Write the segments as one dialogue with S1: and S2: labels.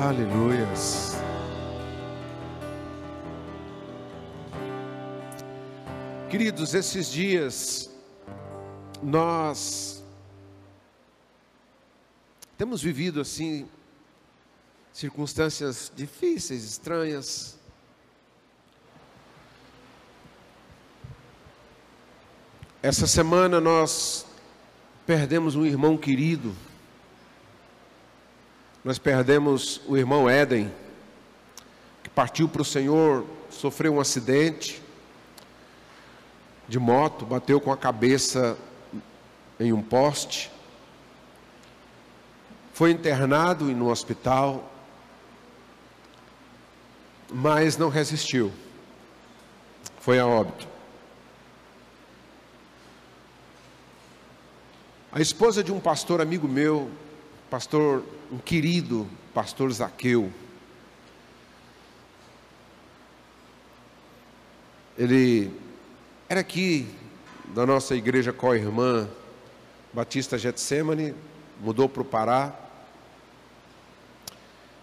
S1: Aleluias. Queridos, esses dias nós temos vivido assim circunstâncias difíceis, estranhas. Essa semana nós perdemos um irmão querido. Nós perdemos o irmão Éden, que partiu para o Senhor, sofreu um acidente de moto, bateu com a cabeça em um poste, foi internado no hospital, mas não resistiu, foi a óbito. A esposa de um pastor amigo meu, pastor, um querido pastor Zaqueu, ele era aqui da nossa igreja co-irmã Batista Getsemane, mudou para o Pará.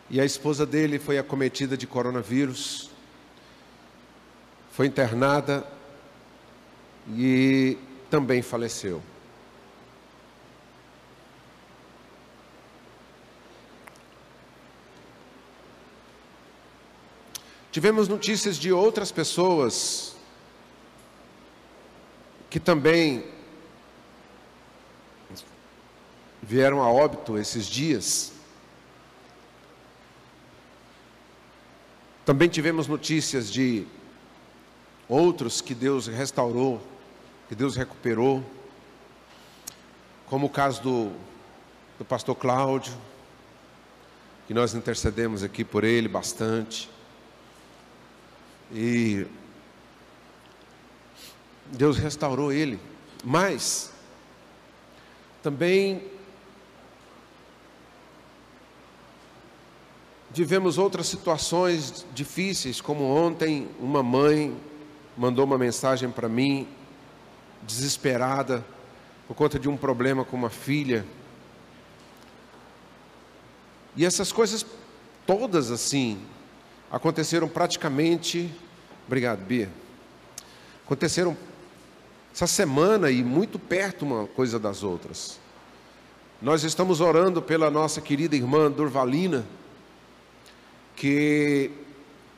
S1: E a esposa dele foi acometida de coronavírus, foi internada e também faleceu. Tivemos notícias de outras pessoas que também vieram a óbito esses dias. Também tivemos notícias de outros que Deus restaurou, que Deus recuperou, como o caso do, do pastor Cláudio, que nós intercedemos aqui por ele bastante. E Deus restaurou ele. Mas também vivemos outras situações difíceis, como ontem uma mãe mandou uma mensagem para mim, desesperada, por conta de um problema com uma filha. E essas coisas todas assim aconteceram praticamente, obrigado, Bia. Aconteceram essa semana e muito perto uma coisa das outras. Nós estamos orando pela nossa querida irmã Durvalina, que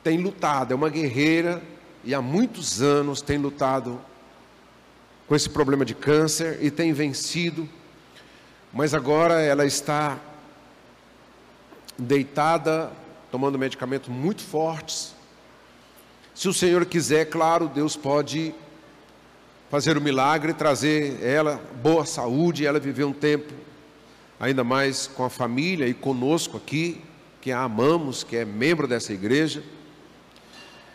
S1: tem lutado, é uma guerreira e há muitos anos tem lutado com esse problema de câncer e tem vencido, mas agora ela está deitada, tomando medicamentos muito fortes. Se o Senhor quiser, claro, Deus pode fazer o milagre, trazer ela boa saúde, ela viver um tempo ainda mais com a família e conosco aqui, que a amamos, que é membro dessa igreja.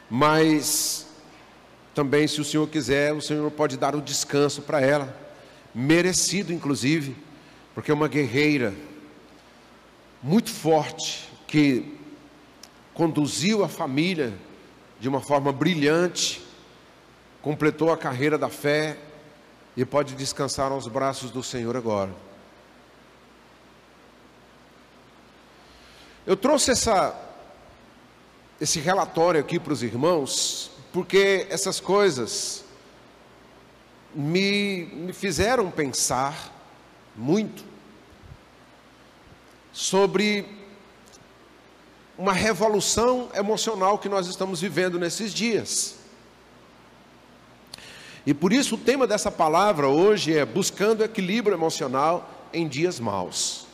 S1: Mas também, se o Senhor quiser, o Senhor pode dar o descanso para ela, merecido inclusive, porque é uma guerreira muito forte que conduziu a família de uma forma brilhante completou a carreira da fé e pode descansar aos braços do Senhor agora. Eu trouxe essa, esse relatório aqui para os irmãos, porque essas coisas me, me fizeram pensar muito sobre uma revolução emocional que nós estamos vivendo nesses dias. E por isso o tema dessa palavra hoje é buscando equilíbrio emocional em dias maus.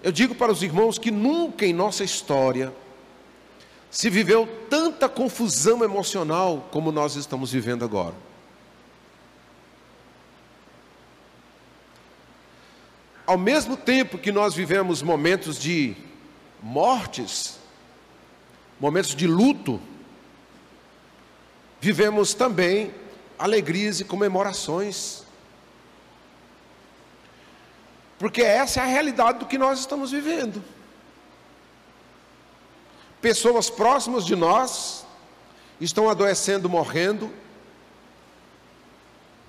S1: Eu digo para os irmãos que nunca em nossa história se viveu tanta confusão emocional como nós estamos vivendo agora. Ao mesmo tempo que nós vivemos momentos de mortes, momentos de luto, vivemos também alegrias e comemorações. Porque essa é a realidade do que nós estamos vivendo. Pessoas próximas de nós estão adoecendo, morrendo,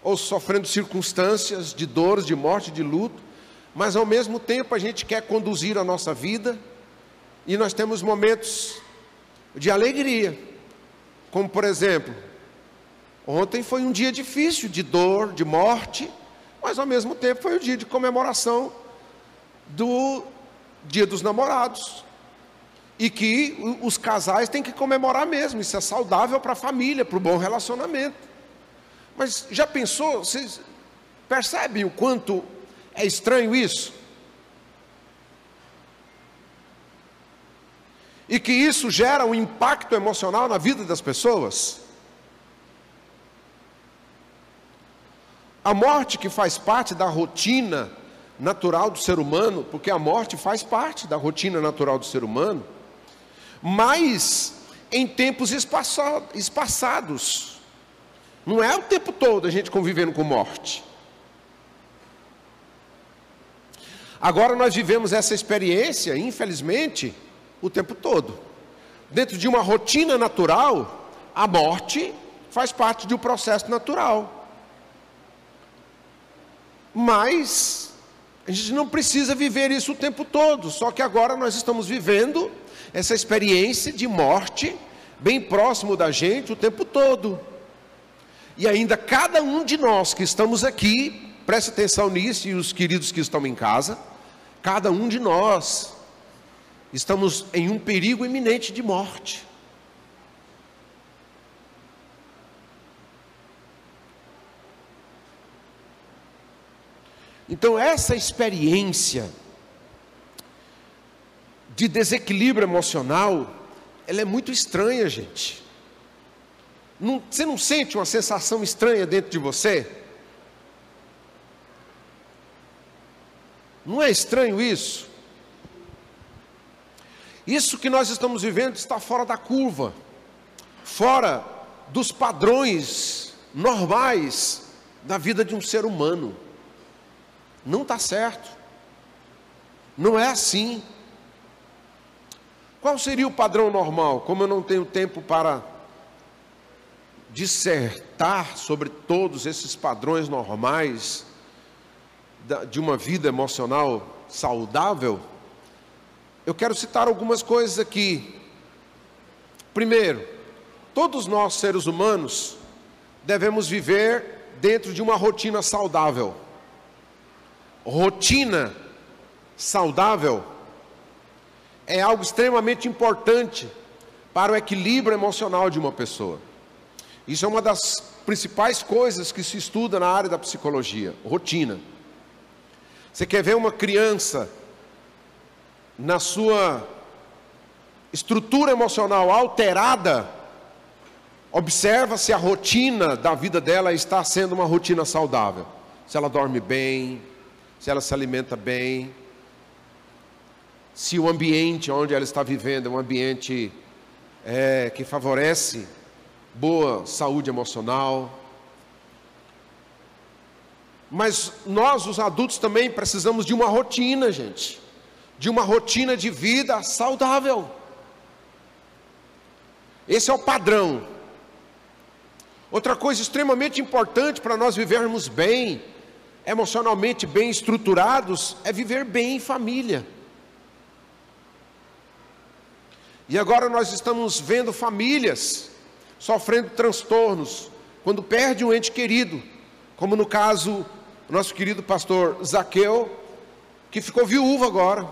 S1: ou sofrendo circunstâncias de dores, de morte, de luto, mas ao mesmo tempo a gente quer conduzir a nossa vida e nós temos momentos de alegria, como por exemplo, ontem foi um dia difícil de dor, de morte, mas ao mesmo tempo foi o dia de comemoração do Dia dos Namorados. E que os casais têm que comemorar mesmo, isso é saudável para a família, para o bom relacionamento. Mas já pensou, vocês percebem o quanto é estranho isso? E que isso gera um impacto emocional na vida das pessoas? A morte que faz parte da rotina natural do ser humano, porque a morte faz parte da rotina natural do ser humano, mas em tempos espaçados. Não é o tempo todo a gente convivendo com morte. Agora nós vivemos essa experiência, infelizmente, o tempo todo. Dentro de uma rotina natural, a morte faz parte de um processo natural. Mas a gente não precisa viver isso o tempo todo, só que agora nós estamos vivendo essa experiência de morte bem próximo da gente o tempo todo. E ainda cada um de nós que estamos aqui, preste atenção nisso e os queridos que estão em casa, cada um de nós estamos em um perigo iminente de morte. Então, essa experiência de desequilíbrio emocional, ela é muito estranha, gente. Não, você não sente uma sensação estranha dentro de você? Não é estranho isso? Isso que nós estamos vivendo está fora da curva, fora dos padrões normais da vida de um ser humano. Não está certo. Não é assim. Qual seria o padrão normal? Como eu não tenho tempo para dissertar sobre todos esses padrões normais de uma vida emocional saudável, eu quero citar algumas coisas aqui. Primeiro, todos nós seres humanos devemos viver dentro de uma rotina saudável rotina saudável é algo extremamente importante para o equilíbrio emocional de uma pessoa. Isso é uma das principais coisas que se estuda na área da psicologia, rotina. Você quer ver uma criança na sua estrutura emocional alterada? Observa se a rotina da vida dela está sendo uma rotina saudável. Se ela dorme bem, se ela se alimenta bem, se o ambiente onde ela está vivendo é um ambiente é, que favorece boa saúde emocional. Mas nós, os adultos, também precisamos de uma rotina, gente, de uma rotina de vida saudável. Esse é o padrão. Outra coisa extremamente importante para nós vivermos bem emocionalmente bem estruturados é viver bem em família. E agora nós estamos vendo famílias sofrendo transtornos quando perde um ente querido, como no caso nosso querido pastor Zaqueu, que ficou viúvo agora,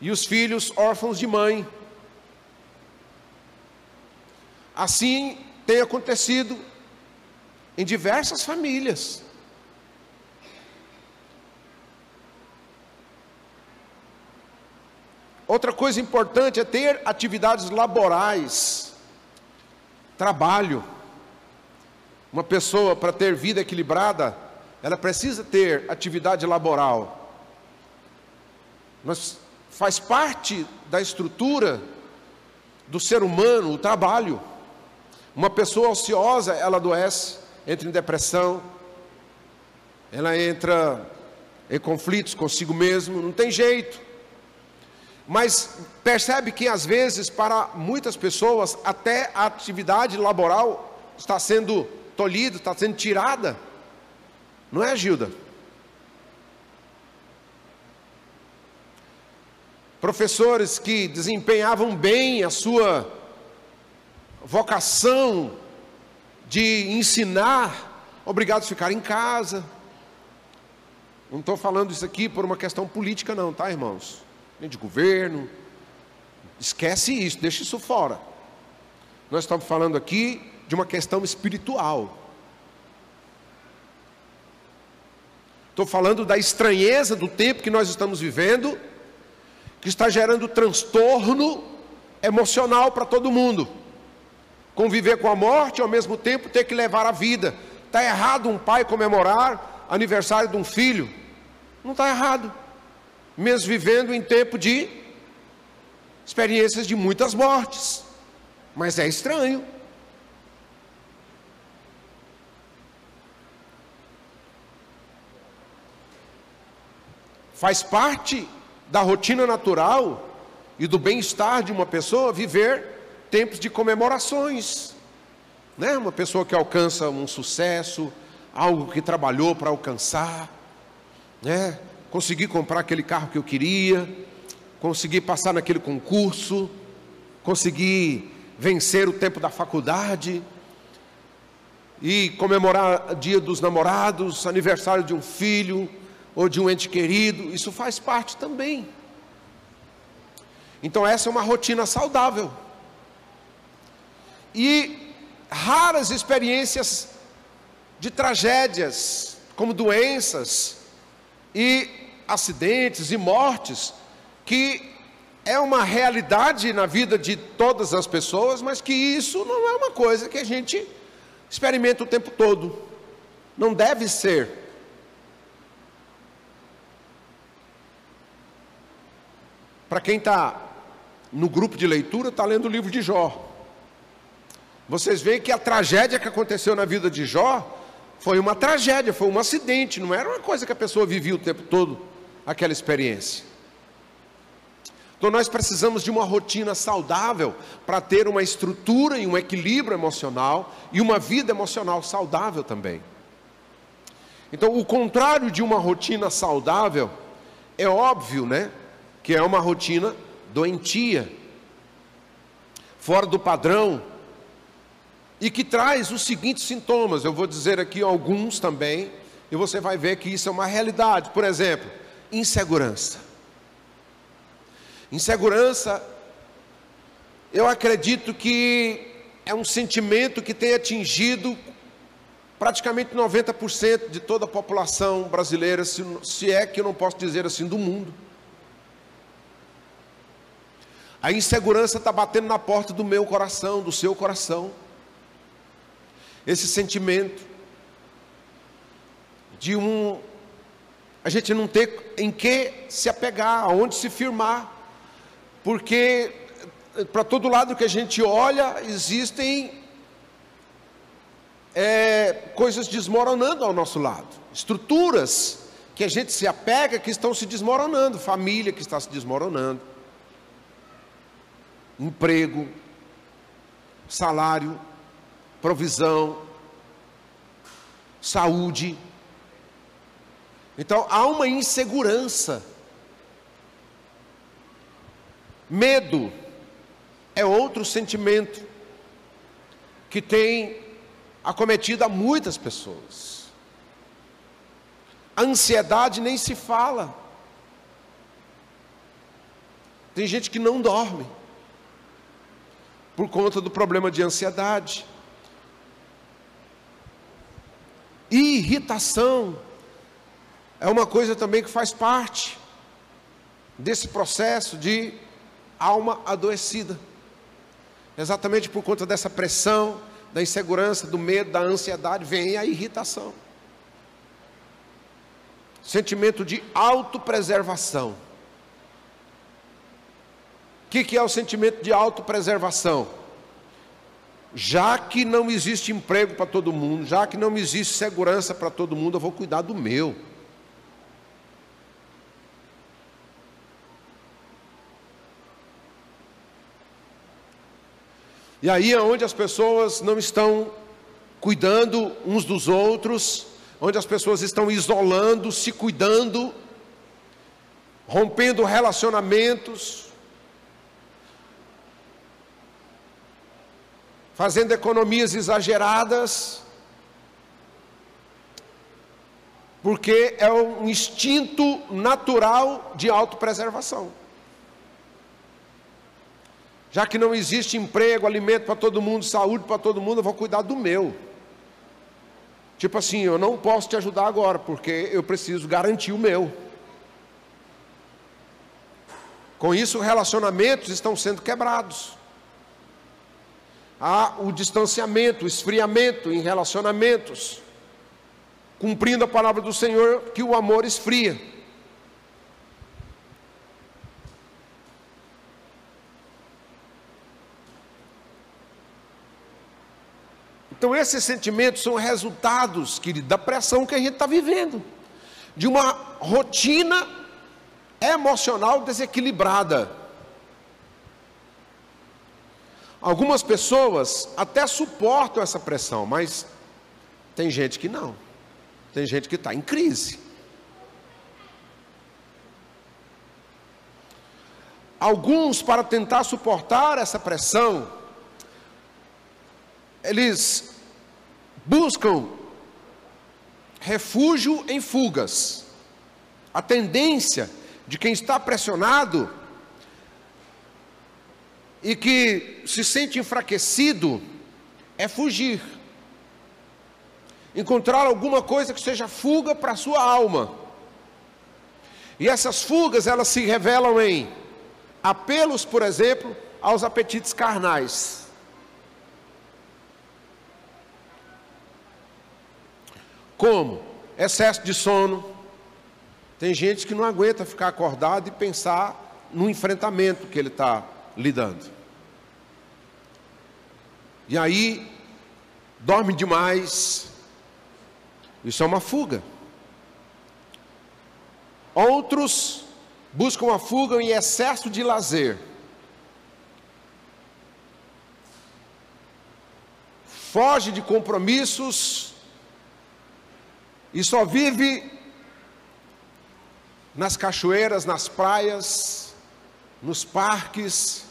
S1: e os filhos órfãos de mãe. Assim tem acontecido em diversas famílias. Outra coisa importante é ter atividades laborais, trabalho. Uma pessoa, para ter vida equilibrada, ela precisa ter atividade laboral. Mas faz parte da estrutura do ser humano o trabalho. Uma pessoa ociosa, ela adoece, entra em depressão, ela entra em conflitos consigo mesmo, não tem jeito. Mas percebe que às vezes para muitas pessoas até a atividade laboral está sendo tolhida, está sendo tirada. Não é, Gilda? professores que desempenhavam bem a sua vocação de ensinar, obrigados a ficar em casa. Não estou falando isso aqui por uma questão política, não, tá, irmãos? Nem de governo. Esquece isso, deixa isso fora. Nós estamos falando aqui de uma questão espiritual. Estou falando da estranheza do tempo que nós estamos vivendo, que está gerando transtorno emocional para todo mundo. Conviver com a morte e ao mesmo tempo ter que levar a vida. Está errado um pai comemorar aniversário de um filho? Não está errado. Mesmo vivendo em tempo de experiências de muitas mortes. Mas é estranho. Faz parte da rotina natural e do bem-estar de uma pessoa viver tempos de comemorações. Né? Uma pessoa que alcança um sucesso, algo que trabalhou para alcançar, né? Consegui comprar aquele carro que eu queria, consegui passar naquele concurso, consegui vencer o tempo da faculdade e comemorar dia dos namorados, aniversário de um filho ou de um ente querido, isso faz parte também. Então essa é uma rotina saudável. E raras experiências de tragédias, como doenças e acidentes e mortes, que é uma realidade na vida de todas as pessoas, mas que isso não é uma coisa que a gente experimenta o tempo todo. Não deve ser. Para quem está no grupo de leitura, está lendo o livro de Jó. Vocês veem que a tragédia que aconteceu na vida de Jó foi uma tragédia, foi um acidente, não era uma coisa que a pessoa vivia o tempo todo, aquela experiência. Então nós precisamos de uma rotina saudável para ter uma estrutura e um equilíbrio emocional e uma vida emocional saudável também. Então o contrário de uma rotina saudável é óbvio, né, que é uma rotina doentia, fora do padrão, e que traz os seguintes sintomas. Eu vou dizer aqui alguns também, e você vai ver que isso é uma realidade. Por exemplo, insegurança. Insegurança, eu acredito que é um sentimento que tem atingido praticamente 90% de toda a população brasileira, se, é que eu não posso dizer assim, do mundo. A insegurança está batendo na porta do meu coração, do seu coração. Esse sentimento de um a gente não ter em que se apegar, aonde se firmar, porque eh, para todo lado que a gente olha existem é, coisas desmoronando ao nosso lado, estruturas que a gente se apega que estão se desmoronando, família que está se desmoronando, emprego, salário, provisão, saúde. Então há uma insegurança. Medo é outro sentimento que tem acometido a muitas pessoas. A ansiedade nem se fala. Tem gente que não dorme por conta do problema de ansiedade. Irritação é uma coisa também que faz parte desse processo de alma adoecida. Exatamente por conta dessa pressão, da insegurança, do medo, da ansiedade, vem a irritação. Sentimento de autopreservação. O que, que é o sentimento de autopreservação? já que não existe emprego para todo mundo, já que não existe segurança para todo mundo, eu vou cuidar do meu. E aí é onde as pessoas não estão cuidando uns dos outros, onde as pessoas estão isolando, se cuidando, rompendo relacionamentos, fazendo economias exageradas, porque é um instinto natural de autopreservação. Já que não existe emprego, alimento para todo mundo, saúde para todo mundo, eu vou cuidar do meu. Tipo assim, eu não posso te ajudar agora, porque eu preciso garantir o meu. Com isso, relacionamentos estão sendo quebrados. Há o distanciamento, o esfriamento em relacionamentos, cumprindo a palavra do Senhor que o amor esfria. Então, esses sentimentos são resultados, querido, da pressão que a gente está vivendo, de uma rotina emocional desequilibrada. Algumas pessoas até suportam essa pressão, mas tem gente que não, tem gente que está em crise. Alguns, para tentar suportar essa pressão, eles buscam refúgio em fugas. A tendência de quem está pressionado e que se sente enfraquecido é fugir. Encontrar alguma coisa que seja fuga para a sua alma. E essas fugas, elas se revelam em apelos, por exemplo, aos apetites carnais. Como? Excesso de sono. Tem gente que não aguenta ficar acordado e pensar no enfrentamento que ele está lidando. E aí, dorme demais. Isso é uma fuga. Outros buscam a fuga em excesso de lazer. Foge de compromissos e só vive nas cachoeiras, nas praias, nos parques,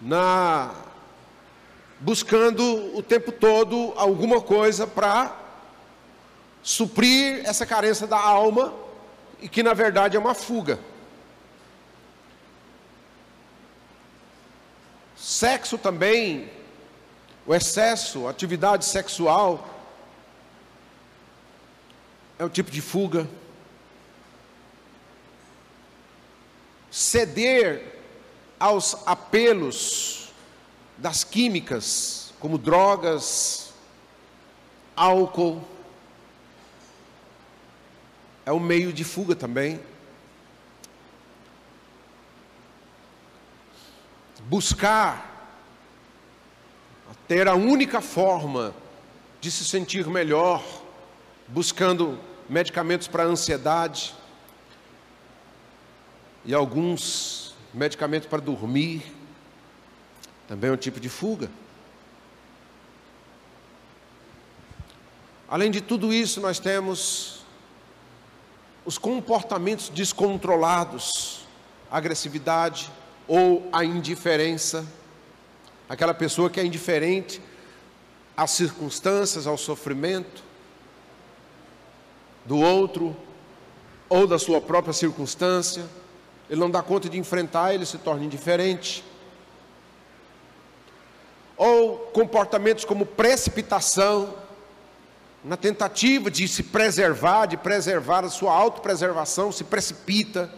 S1: na buscando o tempo todo alguma coisa para suprir essa carência da alma e que na verdade é uma fuga. Sexo também, o excesso, atividade sexual é um tipo de fuga. Ceder aos apelos das químicas, como drogas, álcool, é um meio de fuga também. Buscar ter a única forma de se sentir melhor, buscando medicamentos para ansiedade e alguns medicamentos para dormir. Também é um tipo de fuga. Além de tudo isso, nós temos os comportamentos descontrolados, agressividade ou a indiferença. Aquela pessoa que é indiferente às circunstâncias, ao sofrimento do outro ou da sua própria circunstância, ele não dá conta de enfrentar, ele se torna indiferente. Ou comportamentos como precipitação, na tentativa de se preservar, de preservar a sua autopreservação, se precipita,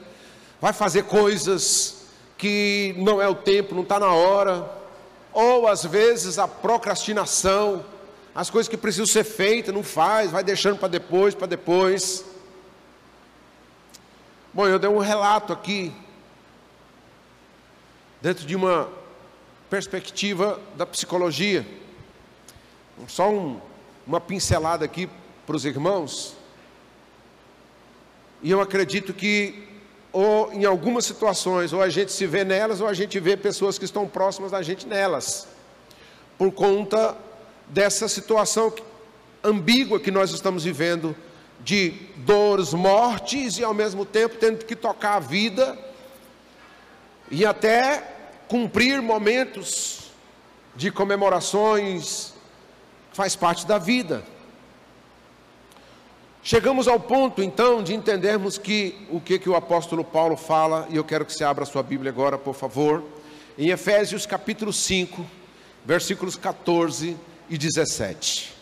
S1: vai fazer coisas que não é o tempo, não está na hora, ou às vezes a procrastinação, as coisas que precisam ser feitas, não faz, vai deixando para depois, para depois. Bom, eu dei um relato aqui, dentro de uma perspectiva da psicologia, só um, uma pincelada aqui para os irmãos, e eu acredito que, ou em algumas situações, ou a gente se vê nelas, ou a gente vê pessoas que estão próximas da gente nelas, por conta dessa situação ambígua que nós estamos vivendo de dores, mortes e ao mesmo tempo tendo que tocar a vida e até cumprir momentos de comemorações, faz parte da vida. Chegamos ao ponto então de entendermos que o que, que o apóstolo Paulo fala, e eu quero que você abra sua Bíblia agora, por favor, em Efésios capítulo 5, versículos 14 e 17.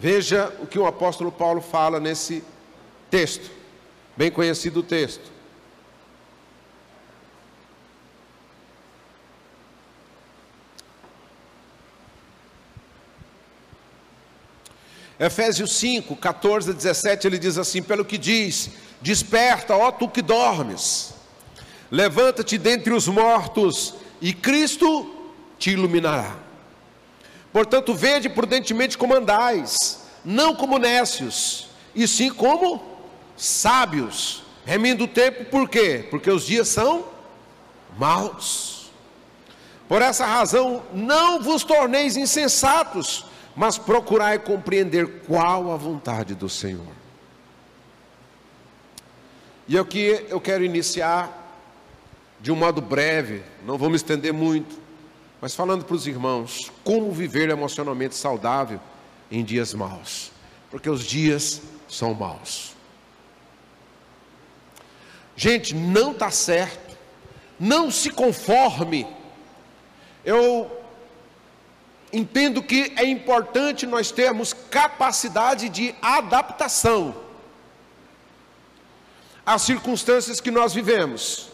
S1: Veja o que o apóstolo Paulo fala nesse texto, bem conhecido texto. Efésios 5, 14 a 17, ele diz assim: Pelo que diz, desperta, ó tu que dormes, levanta-te dentre os mortos, e Cristo te iluminará. Portanto, vede prudentemente como andais, não como nécios, e sim como sábios, remindo o tempo, por quê? Porque os dias são maus. Por essa razão, não vos torneis insensatos, mas procurai compreender qual a vontade do Senhor. E aqui eu quero iniciar de um modo breve, não vou me estender muito, mas falando para os irmãos, como viver emocionalmente saudável em dias maus, porque os dias são maus. Gente, não está certo, não se conforme. Eu entendo que é importante nós termos capacidade de adaptação às circunstâncias que nós vivemos.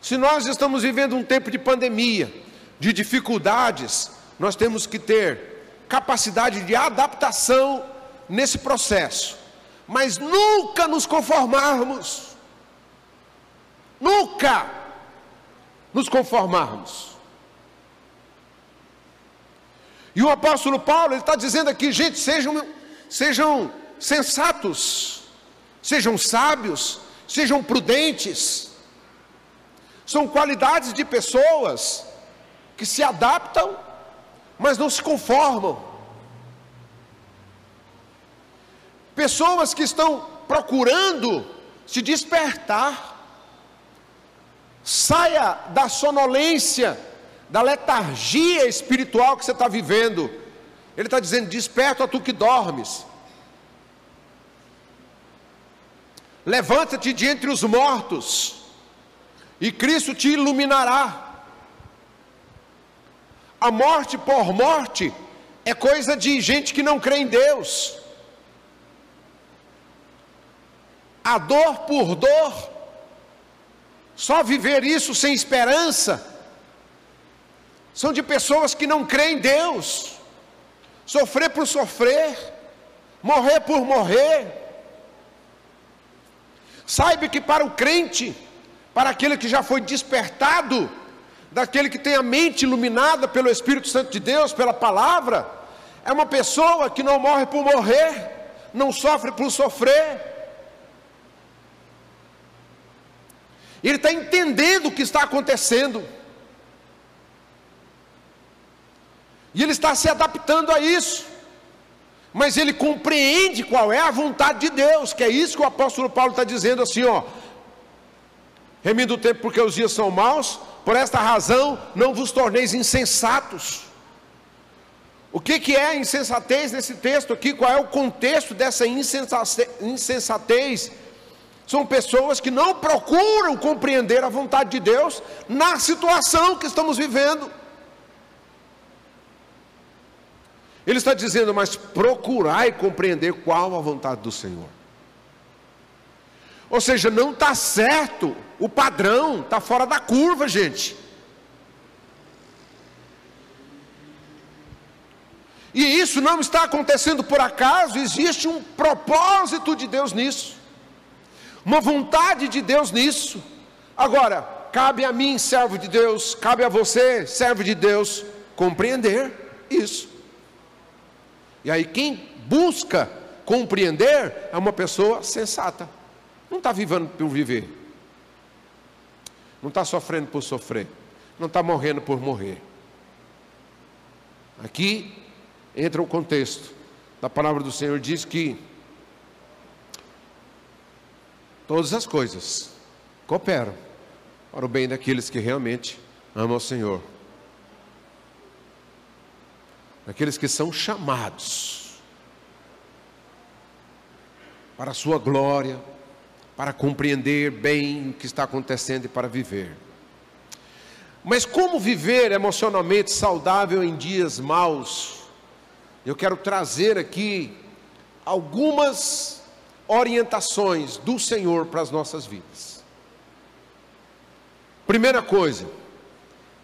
S1: Se nós estamos vivendo um tempo de pandemia, de dificuldades, nós temos que ter capacidade de adaptação nesse processo, mas nunca nos conformarmos. Nunca nos conformarmos. E o apóstolo Paulo, ele está dizendo aqui, gente, sejam, sejam sensatos, sejam sábios, sejam prudentes. São qualidades de pessoas que se adaptam, mas não se conformam. Pessoas que estão procurando se despertar. Saia da sonolência da letargia espiritual que você está vivendo. Ele está dizendo: desperta tu que dormes. Levanta-te de entre os mortos, e Cristo te iluminará. A morte por morte é coisa de gente que não crê em Deus. A dor por dor, só viver isso sem esperança, são de pessoas que não creem em Deus, sofrer por sofrer, morrer por morrer. Saiba que para o crente, para aquele que já foi despertado, daquele que tem a mente iluminada pelo Espírito Santo de Deus, pela palavra, é uma pessoa que não morre por morrer, não sofre por sofrer. Ele está entendendo o que está acontecendo. E ele está se adaptando a isso. Mas ele compreende qual é a vontade de Deus, que é isso que o apóstolo Paulo está dizendo assim, ó. Remindo o tempo porque os dias são maus, por esta razão não vos torneis insensatos. O que, que é a insensatez nesse texto aqui? Qual é o contexto dessa insensatez? São pessoas que não procuram compreender a vontade de Deus na situação que estamos vivendo. Ele está dizendo, mas procurai compreender qual a vontade do Senhor. Ou seja, não está certo, o padrão está fora da curva, gente. E isso não está acontecendo por acaso, existe um propósito de Deus nisso, uma vontade de Deus nisso. Agora, cabe a mim, servo de Deus, cabe a você, servo de Deus, compreender isso. E aí, quem busca compreender é uma pessoa sensata. Não está vivendo por viver. Não está sofrendo por sofrer. Não está morrendo por morrer. Aqui entra o contexto da palavra do Senhor diz que todas as coisas cooperam para o bem daqueles que realmente amam o Senhor. Daqueles que são chamados para a sua glória, para compreender bem o que está acontecendo e para viver. Mas como viver emocionalmente saudável em dias maus? Eu quero trazer aqui algumas orientações do Senhor para as nossas vidas. Primeira coisa,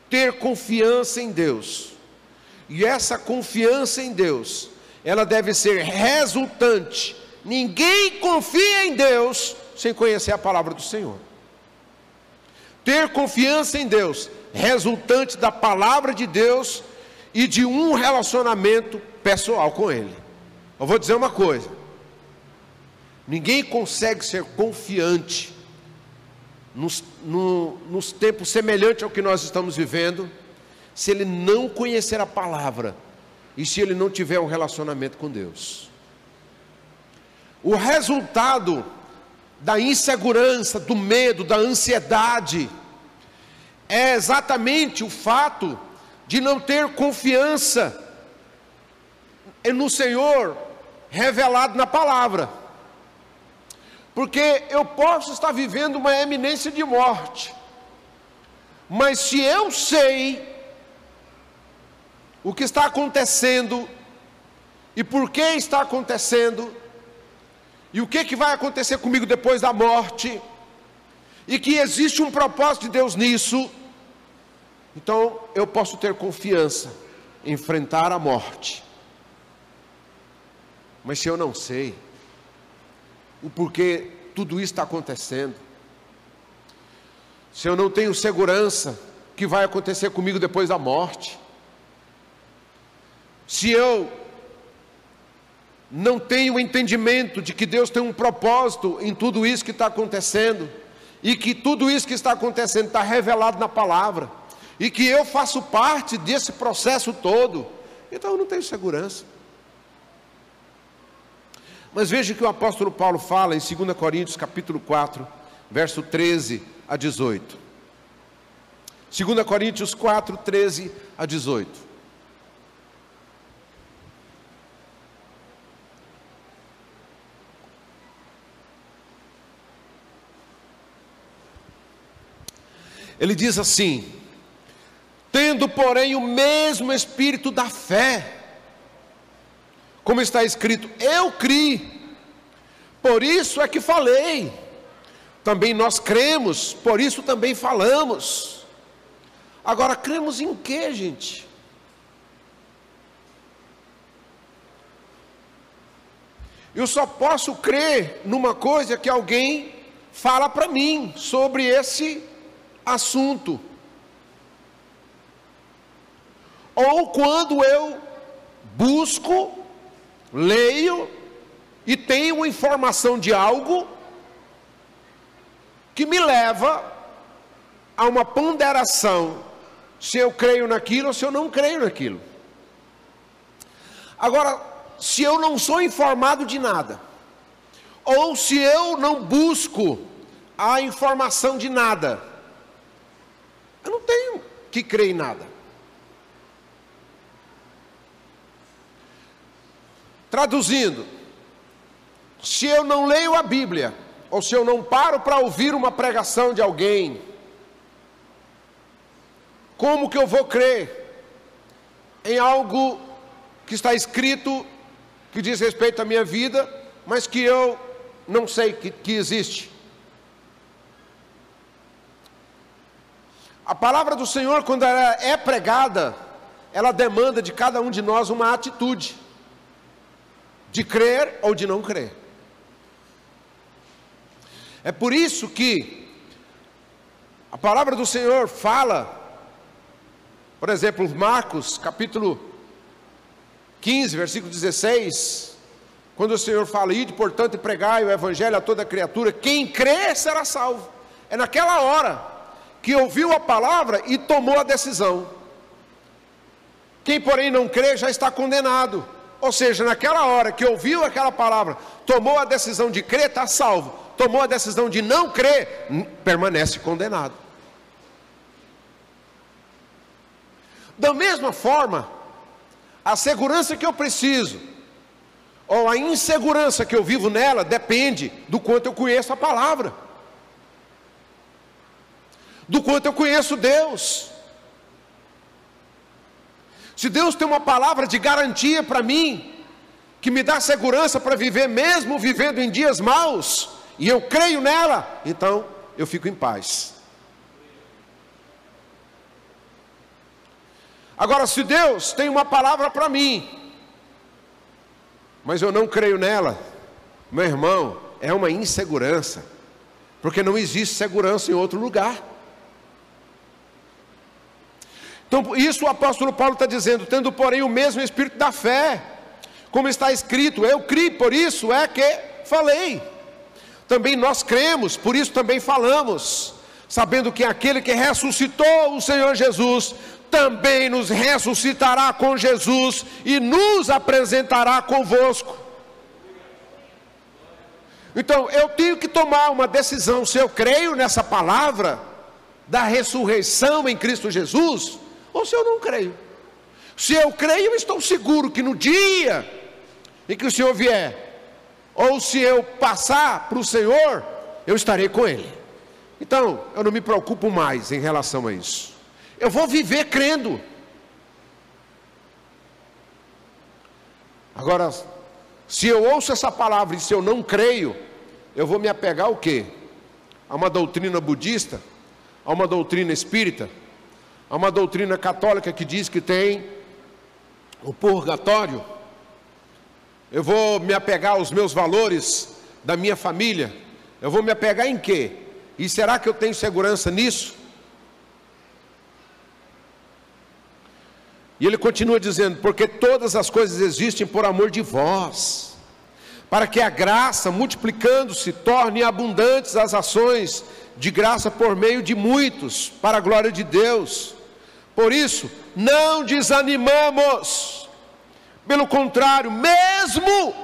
S1: ter confiança em Deus. E essa confiança em Deus, ela deve ser resultante. Ninguém confia em Deus sem conhecer a palavra do Senhor. Ter confiança em Deus resultante da palavra de Deus e de um relacionamento pessoal com Ele. Eu vou dizer uma coisa: ninguém consegue ser confiante nos, no, nos tempos semelhantes ao que nós estamos vivendo, se ele não conhecer a palavra e se ele não tiver um relacionamento com Deus. O resultado da insegurança, do medo, da ansiedade, é exatamente o fato de não ter confiança no Senhor revelado na palavra. Porque eu posso estar vivendo uma eminência de morte, mas se eu sei o que está acontecendo e por que está acontecendo, e o que, que vai acontecer comigo depois da morte, e que existe um propósito de Deus nisso, então eu posso ter confiança, enfrentar a morte. Mas se eu não sei o porquê tudo isso está acontecendo, se eu não tenho segurança que vai acontecer comigo depois da morte, se eu não tenho entendimento de que Deus tem um propósito em tudo isso que está acontecendo, e que tudo isso que está acontecendo está revelado na palavra, e que eu faço parte desse processo todo, então eu não tenho segurança. Mas veja que o apóstolo Paulo fala em 2 Coríntios capítulo 4, verso 13 a 18. 2 Coríntios 4, 13 a 18. Ele diz assim: tendo, porém, o mesmo espírito da fé, como está escrito, eu criei, por isso é que falei, também nós cremos, por isso também falamos. Agora, cremos em que, gente? Eu só posso crer numa coisa que alguém fala para mim sobre esse assunto. Ou quando eu busco, leio e tenho informação de algo que me leva a uma ponderação se eu creio naquilo ou se eu não creio naquilo. Agora, se eu não sou informado de nada, ou se eu não busco a informação de nada, eu não tenho que crer em nada. Traduzindo, se eu não leio a Bíblia, ou se eu não paro para ouvir uma pregação de alguém, como que eu vou crer em algo que está escrito, que diz respeito à minha vida, mas que eu não sei que, que existe? A palavra do Senhor, quando ela é pregada, ela demanda de cada um de nós uma atitude de crer ou de não crer. É por isso que a palavra do Senhor fala, por exemplo, Marcos capítulo 15, versículo 16, quando o Senhor fala, ide portanto e pregai o evangelho a toda criatura, quem crê será salvo. É naquela hora que ouviu a palavra e tomou a decisão. Quem, porém, não crê já está condenado Ou seja, naquela hora que ouviu aquela palavra, tomou a decisão de crer, está salvo. Tomou a decisão de não crer, permanece condenado. Da mesma forma, a segurança que eu preciso, ou a insegurança que eu vivo nela, depende do quanto eu conheço a palavra, do quanto eu conheço Deus. Se Deus tem uma palavra de garantia para mim, que me dá segurança para viver, mesmo vivendo em dias maus, e eu creio nela, então eu fico em paz. Agora, se Deus tem uma palavra para mim, mas eu não creio nela, meu irmão, é uma insegurança, porque não existe segurança em outro lugar. Então, isso o apóstolo Paulo está dizendo, tendo porém o mesmo espírito da fé, como está escrito, eu criei, por isso é que falei. Também nós cremos, por isso também falamos, sabendo que aquele que ressuscitou o Senhor Jesus, também nos ressuscitará com Jesus e nos apresentará convosco. Então, eu tenho que tomar uma decisão se eu creio nessa palavra da ressurreição em Cristo Jesus ou se eu não creio. Se eu creio, estou seguro que no dia em que o Senhor vier, ou se eu passar para o Senhor, eu estarei com Ele. Então, eu não me preocupo mais em relação a isso. Eu vou viver crendo. Agora, se eu ouço essa palavra e se eu não creio, eu vou me apegar ao quê? A uma doutrina budista? A uma doutrina espírita? Há uma doutrina católica que diz que tem o purgatório. Eu vou me apegar aos meus valores da minha família. Eu vou me apegar em quê? E será que eu tenho segurança nisso? E ele continua dizendo: Porque todas as coisas existem por amor de vós, para que a graça, multiplicando-se, torne abundantes as ações de graça por meio de muitos, para a glória de Deus. Por isso, não desanimamos. Pelo contrário, mesmo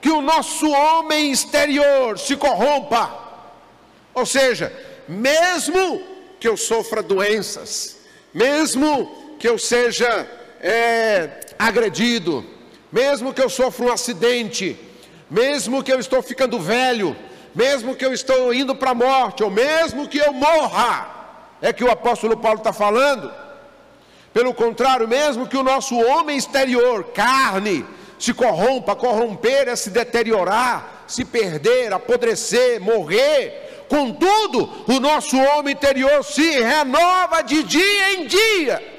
S1: que o nosso homem exterior se corrompa, ou seja, mesmo que eu sofra doenças, mesmo que eu seja é, agredido, mesmo que eu sofra um acidente, mesmo que eu estou ficando velho, mesmo que eu estou indo para a morte, ou mesmo que eu morra, é que o apóstolo Paulo está falando pelo contrário, mesmo que o nosso homem exterior, carne, se corrompa, corromper é se deteriorar, se perder, apodrecer, morrer, contudo, o nosso homem interior se renova de dia em dia.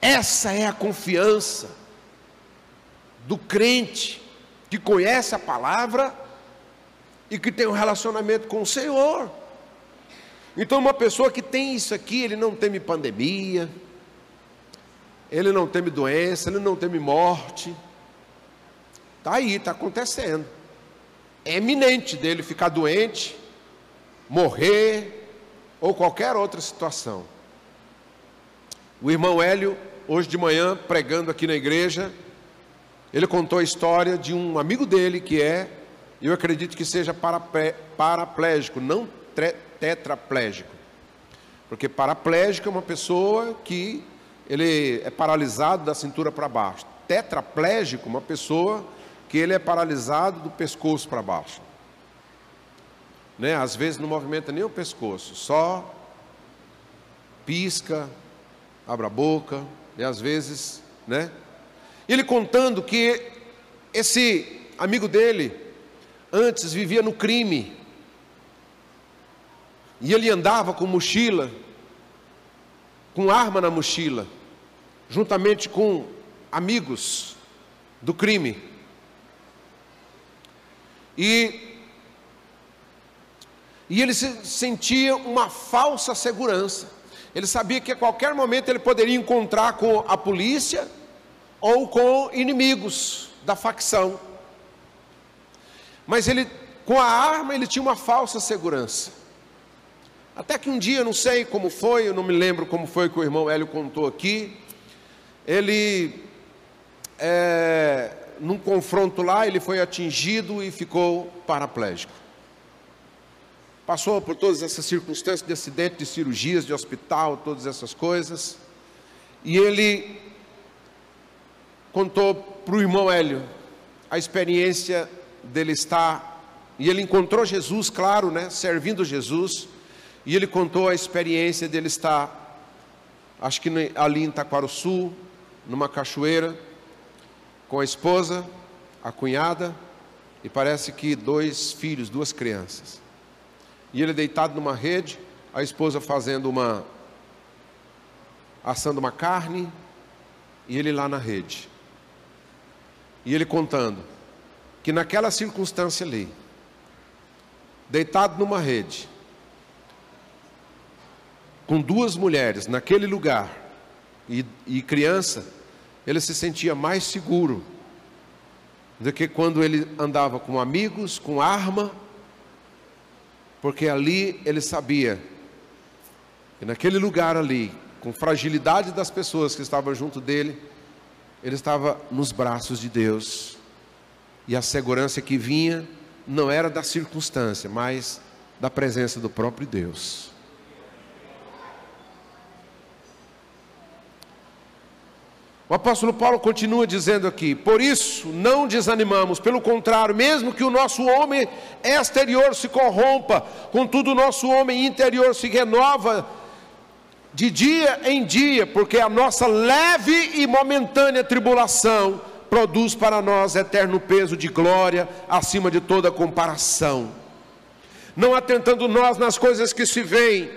S1: Essa é a confiança do crente que conhece a palavra e que tem um relacionamento com o Senhor. Então, uma pessoa que tem isso aqui, ele não teme pandemia, ele não teme doença, ele não teme morte. Está aí, está acontecendo. É eminente dele ficar doente, morrer, ou qualquer outra situação. O irmão Hélio, hoje de manhã, pregando aqui na igreja, ele contou a história de um amigo dele que é, eu acredito que seja paraplégico, não tetraplégico. Porque paraplégico é uma pessoa que ele é paralisado da cintura para baixo. Tetraplégico, uma pessoa que ele é paralisado do pescoço para baixo. Né? Às vezes não movimenta nem o pescoço, só pisca, abre a boca, e às vezes, né? Ele contando que esse amigo dele antes vivia no crime, e ele andava com mochila, com arma na mochila, juntamente com amigos do crime. E, e ele se sentia uma falsa segurança. Ele sabia que a qualquer momento ele poderia encontrar com a polícia ou com inimigos da facção. Mas ele, com a arma, ele tinha uma falsa segurança. Até que um dia, não sei como foi, eu não me lembro como foi que o irmão Hélio contou aqui, ele, é, num confronto lá, ele foi atingido e ficou paraplégico. Passou por todas essas circunstâncias de acidente, de cirurgias, de hospital, todas essas coisas. E ele contou para o irmão Hélio a experiência dele estar. E ele encontrou Jesus, claro, né, servindo Jesus. E ele contou a experiência dele estar, acho que ali em Taquaruçu, numa cachoeira, com a esposa, a cunhada e parece que dois filhos, duas crianças. E ele deitado numa rede, a esposa fazendo uma assando uma carne e ele lá na rede. E ele contando que naquela circunstância ali, deitado numa rede, com duas mulheres naquele lugar e, e criança, ele se sentia mais seguro do que quando ele andava com amigos, com arma, porque ali ele sabia que naquele lugar ali, com fragilidade das pessoas que estavam junto dele, ele estava nos braços de Deus. E a segurança que vinha não era da circunstância, mas da presença do próprio Deus. O apóstolo Paulo continua dizendo aqui: por isso não desanimamos, pelo contrário, mesmo que o nosso homem exterior se corrompa, contudo o nosso homem interior se renova de dia em dia, porque a nossa leve e momentânea tribulação produz para nós eterno peso de glória acima de toda comparação. Não atentando nós nas coisas que se veem,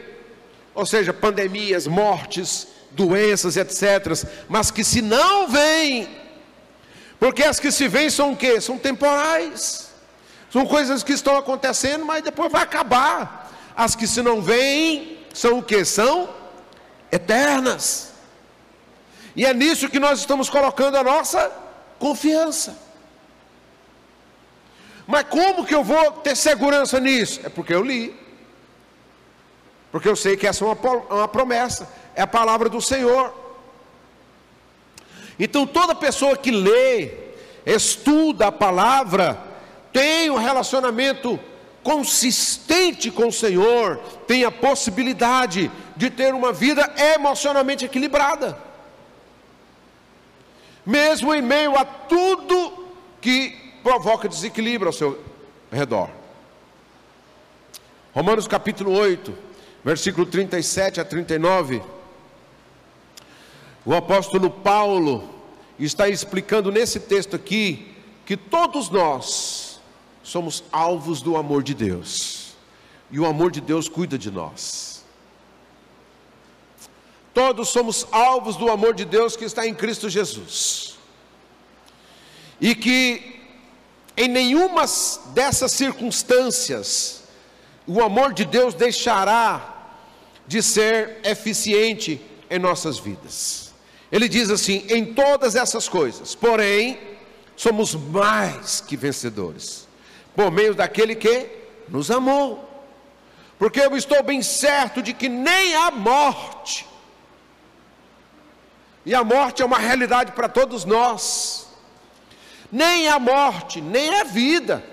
S1: ou seja, pandemias, mortes, doenças, etc. Mas que se não vêm, porque as que se vêm são o quê? São temporais. São coisas que estão acontecendo, mas depois vai acabar. As que se não vêm são o que? São eternas. E é nisso que nós estamos colocando a nossa confiança. Mas como que eu vou ter segurança nisso? É porque eu li. Porque eu sei que essa é uma, uma promessa é a palavra do Senhor. Então toda pessoa que lê, estuda a palavra, tem um relacionamento consistente com o Senhor, tem a possibilidade de ter uma vida emocionalmente equilibrada. Mesmo em meio a tudo que provoca desequilíbrio ao seu redor. Romanos capítulo 8, versículo 37 a 39 o apóstolo Paulo está explicando nesse texto aqui que todos nós somos alvos do amor de Deus. E o amor de Deus cuida de nós. Todos somos alvos do amor de Deus que está em Cristo Jesus. E que em nenhuma dessas circunstâncias o amor de Deus deixará de ser eficiente em nossas vidas. Ele diz assim: em todas essas coisas, porém, somos mais que vencedores, por meio daquele que nos amou. Porque eu estou bem certo de que nem a morte, e a morte é uma realidade para todos nós, nem a morte, nem a vida,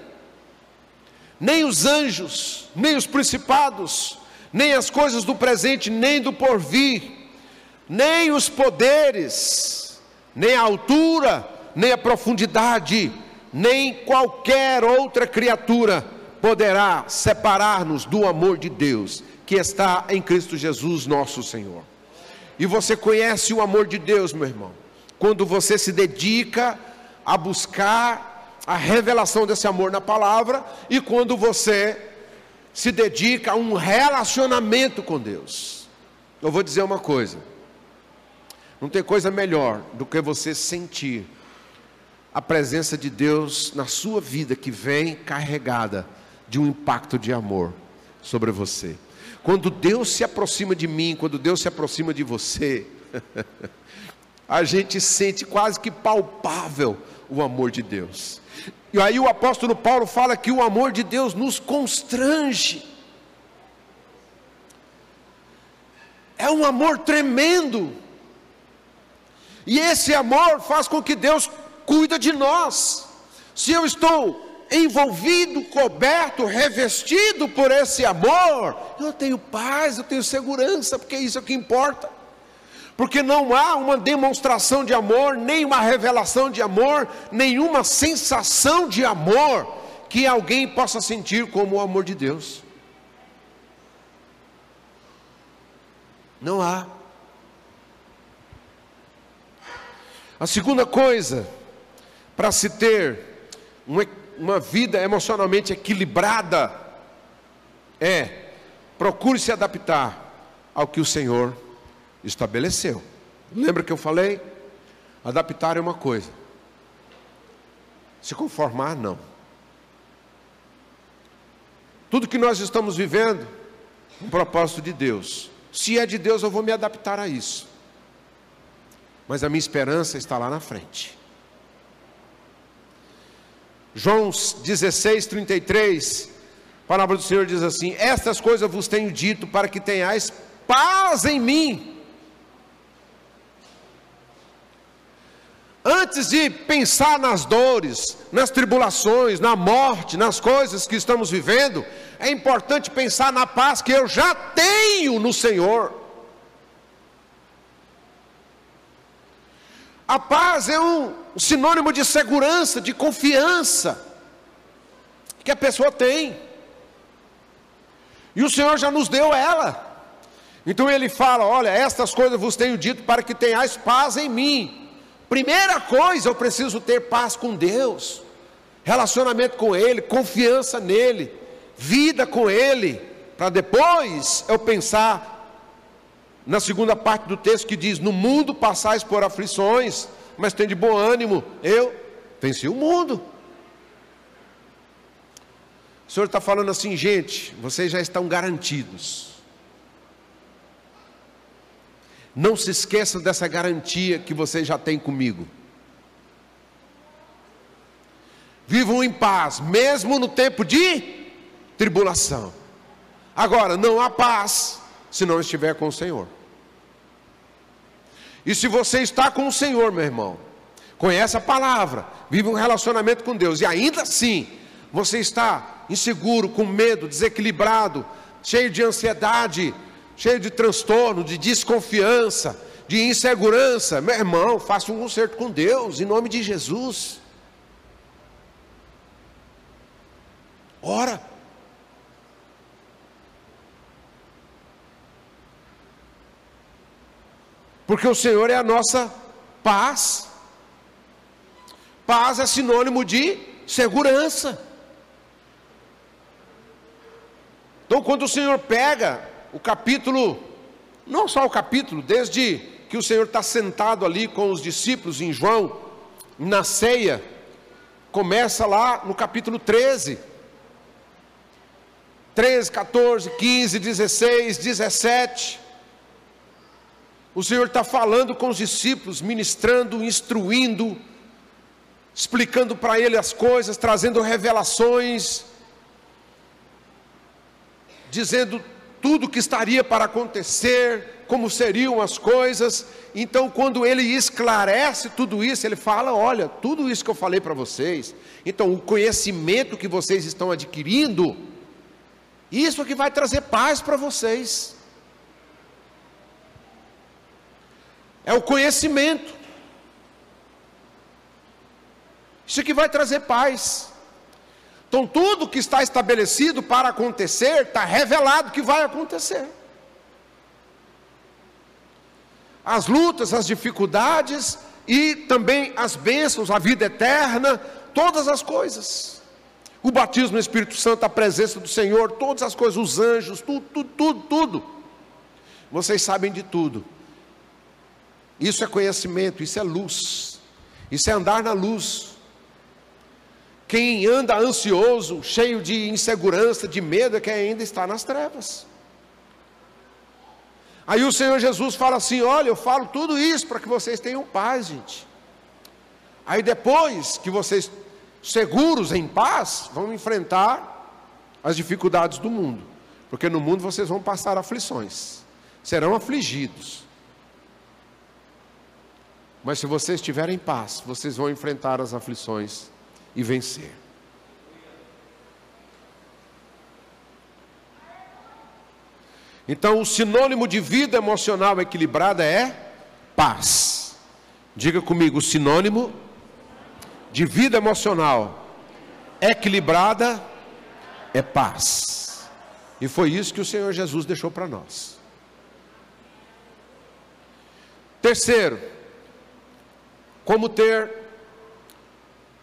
S1: nem os anjos, nem os principados, nem as coisas do presente, nem do porvir, nem os poderes, nem a altura, nem a profundidade, nem qualquer outra criatura poderá separar-nos do amor de Deus que está em Cristo Jesus, nosso Senhor. E você conhece o amor de Deus, meu irmão, quando você se dedica a buscar a revelação desse amor na palavra e quando você se dedica a um relacionamento com Deus. Eu vou dizer uma coisa. Não tem coisa melhor do que você sentir a presença de Deus na sua vida que vem carregada de um impacto de amor sobre você. Quando Deus se aproxima de mim, quando Deus se aproxima de você, a gente sente quase que palpável o amor de Deus. E aí o apóstolo Paulo fala que o amor de Deus nos constrange. um amor tremendo. E esse amor faz com que Deus cuida de nós. Se eu estou envolvido, coberto, revestido por esse amor, eu tenho paz, eu tenho segurança, porque isso é o que importa. Porque não há uma demonstração de amor, nem uma revelação de amor, nenhuma sensação de amor que alguém possa sentir como o amor de Deus. Não há. A segunda coisa, para se ter uma, uma vida emocionalmente equilibrada, é procure se adaptar ao que o Senhor estabeleceu. Lembra que eu falei? Adaptar é uma coisa, se conformar, não. Tudo que nós estamos vivendo, um propósito de Deus. Se é de Deus, eu vou me adaptar a isso. Mas a minha esperança está lá na frente. João 16, 33, a palavra do Senhor diz assim: Estas coisas vos tenho dito para que tenhais paz em mim. Antes de pensar nas dores, nas tribulações, na morte, nas coisas que estamos vivendo, é importante pensar na paz que eu já tenho no Senhor. A paz é um sinônimo de segurança, de confiança que a pessoa tem. E o Senhor já nos deu ela. Então ele fala: Olha, estas coisas vos tenho dito para que tenhais paz em mim. Primeira coisa, eu preciso ter paz com Deus, relacionamento com Ele, confiança nele, vida com Ele, para depois eu pensar na segunda parte do texto que diz: No mundo passais por aflições, mas tem de bom ânimo, eu venci o mundo. O Senhor está falando assim, gente, vocês já estão garantidos. Não se esqueça dessa garantia que você já tem comigo. Vivam em paz, mesmo no tempo de tribulação. Agora, não há paz se não estiver com o Senhor. E se você está com o Senhor, meu irmão, conhece a palavra, vive um relacionamento com Deus, e ainda assim você está inseguro, com medo, desequilibrado, cheio de ansiedade, cheio de transtorno, de desconfiança, de insegurança, meu irmão, faça um concerto com Deus, em nome de Jesus. Ora. Porque o Senhor é a nossa paz. Paz é sinônimo de segurança. Então, quando o Senhor pega o capítulo, não só o capítulo, desde que o Senhor está sentado ali com os discípulos em João, na ceia, começa lá no capítulo 13. 13, 14, 15, 16, 17. O Senhor está falando com os discípulos, ministrando, instruindo, explicando para ele as coisas, trazendo revelações, dizendo tudo que estaria para acontecer, como seriam as coisas. Então, quando ele esclarece tudo isso, ele fala: Olha, tudo isso que eu falei para vocês, então o conhecimento que vocês estão adquirindo, isso é que vai trazer paz para vocês. É o conhecimento. Isso que vai trazer paz. Então, tudo que está estabelecido para acontecer, está revelado que vai acontecer. As lutas, as dificuldades e também as bênçãos, a vida eterna, todas as coisas. O batismo no Espírito Santo, a presença do Senhor, todas as coisas, os anjos, tudo, tudo, tudo, tudo. Vocês sabem de tudo. Isso é conhecimento, isso é luz, isso é andar na luz. Quem anda ansioso, cheio de insegurança, de medo, é quem ainda está nas trevas. Aí o Senhor Jesus fala assim: Olha, eu falo tudo isso para que vocês tenham paz, gente. Aí depois que vocês, seguros em paz, vão enfrentar as dificuldades do mundo, porque no mundo vocês vão passar aflições. serão afligidos. Mas se vocês estiverem em paz, vocês vão enfrentar as aflições e vencer. Então, o sinônimo de vida emocional equilibrada é paz. Diga comigo, o sinônimo de vida emocional equilibrada é paz. E foi isso que o Senhor Jesus deixou para nós. Terceiro, como ter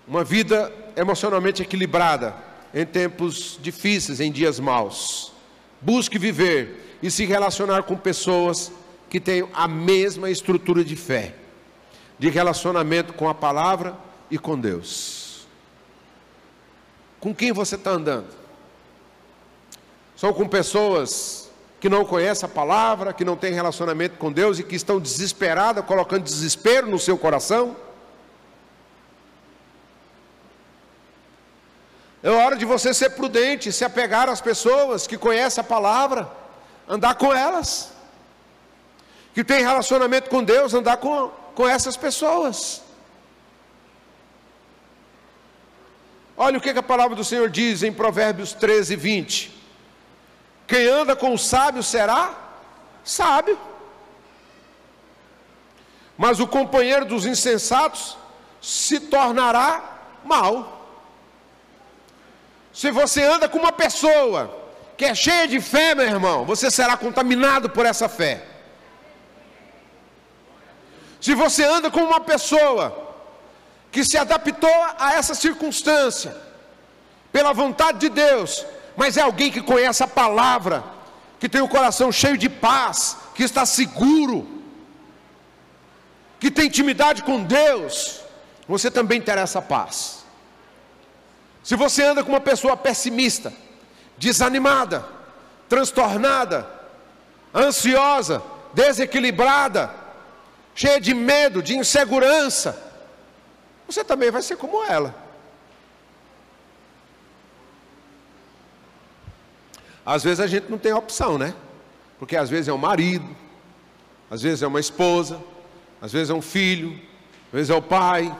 S1: uma vida emocionalmente equilibrada em tempos difíceis, em dias maus. Busque viver e se relacionar com pessoas que tenham a mesma estrutura de fé, de relacionamento com a palavra e com Deus. Com quem você está andando? São com pessoas que não conhecem a palavra, que não têm relacionamento com Deus e que estão desesperadas, colocando desespero no seu coração? É hora de você ser prudente, se apegar às pessoas que conhecem a palavra, andar com elas. Que tem relacionamento com Deus, andar com, com essas pessoas. Olha o que, que a palavra do Senhor diz em Provérbios 13, 20. Quem anda com o sábio será sábio. Mas o companheiro dos insensatos se tornará mal. Se você anda com uma pessoa que é cheia de fé, meu irmão, você será contaminado por essa fé. Se você anda com uma pessoa que se adaptou a essa circunstância, pela vontade de Deus, mas é alguém que conhece a palavra, que tem o coração cheio de paz, que está seguro, que tem intimidade com Deus, você também terá essa paz. Se você anda com uma pessoa pessimista, desanimada, transtornada, ansiosa, desequilibrada, cheia de medo, de insegurança, você também vai ser como ela. Às vezes a gente não tem opção, né? Porque às vezes é um marido, às vezes é uma esposa, às vezes é um filho, às vezes é o pai,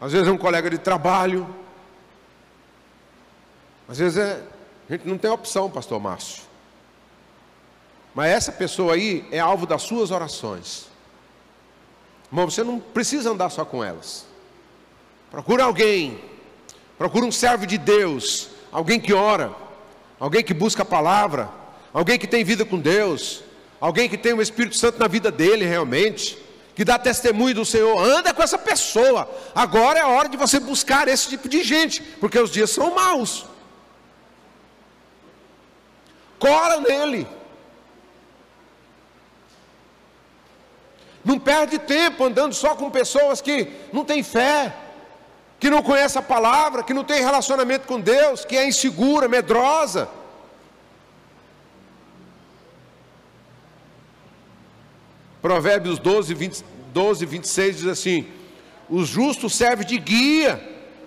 S1: às vezes é um colega de trabalho. Às vezes é, a gente não tem opção, pastor Márcio. Mas essa pessoa aí é alvo das suas orações. Irmão, você não precisa andar só com elas. Procura alguém. Procura um servo de Deus. Alguém que ora. Alguém que busca a palavra. Alguém que tem vida com Deus. Alguém que tem o Espírito Santo na vida dele realmente que dá testemunho do Senhor, anda com essa pessoa. Agora é a hora de você buscar esse tipo de gente, porque os dias são maus. Cora nele. Não perde tempo andando só com pessoas que não têm fé, que não conhecem a palavra, que não têm relacionamento com Deus, que é insegura, medrosa. Provérbios 12, 20, 12, 26 diz assim: O justo serve de guia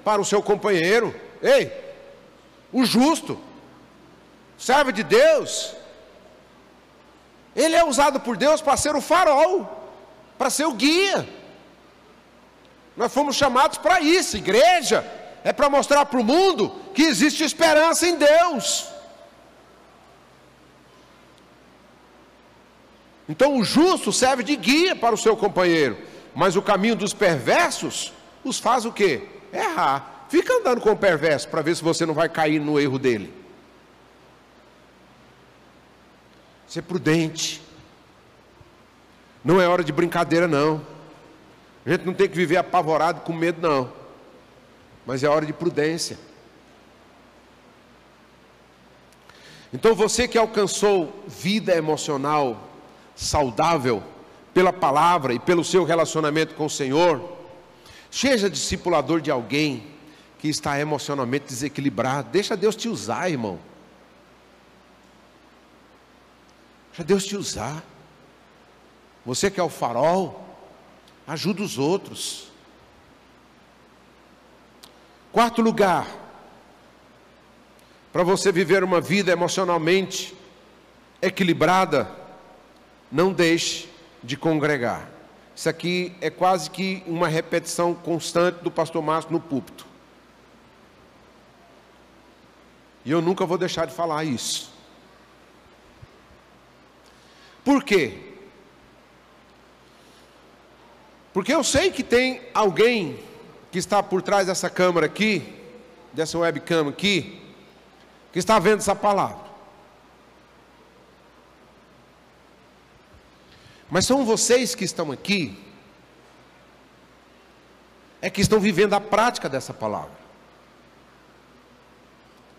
S1: para o seu companheiro. Ei, o justo, serve de Deus, ele é usado por Deus para ser o farol, para ser o guia. Nós fomos chamados para isso, igreja, é para mostrar para o mundo que existe esperança em Deus. Então o justo serve de guia para o seu companheiro, mas o caminho dos perversos os faz o quê? Errar. Fica andando com o perverso para ver se você não vai cair no erro dele. Ser prudente. Não é hora de brincadeira, não. A gente não tem que viver apavorado com medo, não. Mas é hora de prudência. Então você que alcançou vida emocional saudável pela palavra e pelo seu relacionamento com o Senhor, seja discipulador de alguém que está emocionalmente desequilibrado. Deixa Deus te usar, irmão. Deixa Deus te usar. Você que é o farol, ajuda os outros. Quarto lugar, para você viver uma vida emocionalmente equilibrada, não deixe de congregar. Isso aqui é quase que uma repetição constante do pastor Márcio no púlpito. E eu nunca vou deixar de falar isso. Por quê? Porque eu sei que tem alguém que está por trás dessa câmera aqui, dessa webcam aqui, que está vendo essa palavra. Mas são vocês que estão aqui, é que estão vivendo a prática dessa palavra.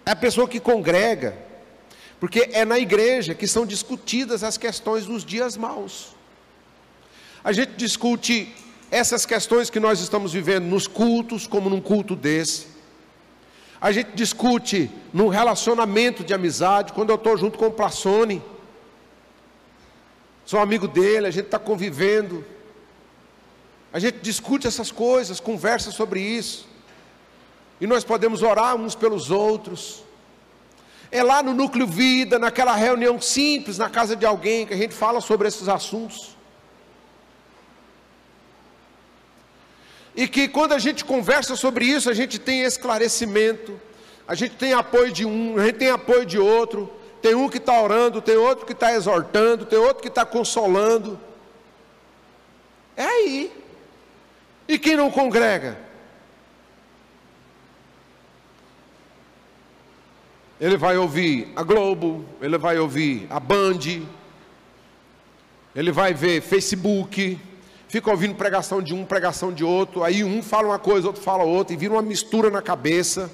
S1: É a pessoa que congrega, porque é na igreja que são discutidas as questões dos dias maus. A gente discute essas questões que nós estamos vivendo nos cultos, como num culto desse. A gente discute num relacionamento de amizade, quando eu estou junto com o Plassone. Sou amigo dele, a gente está convivendo. A gente discute essas coisas, conversa sobre isso. E nós podemos orar uns pelos outros. É lá no núcleo vida, naquela reunião simples, na casa de alguém, que a gente fala sobre esses assuntos. E que quando a gente conversa sobre isso, a gente tem esclarecimento, a gente tem apoio de um, a gente tem apoio de outro, tem um que está orando, tem outro que está exortando, tem outro que está consolando. É aí. E quem não congrega? Ele vai ouvir a Globo, ele vai ouvir a Band, ele vai ver Facebook, fica ouvindo pregação de um, pregação de outro, aí um fala uma coisa, outro fala outra, e vira uma mistura na cabeça.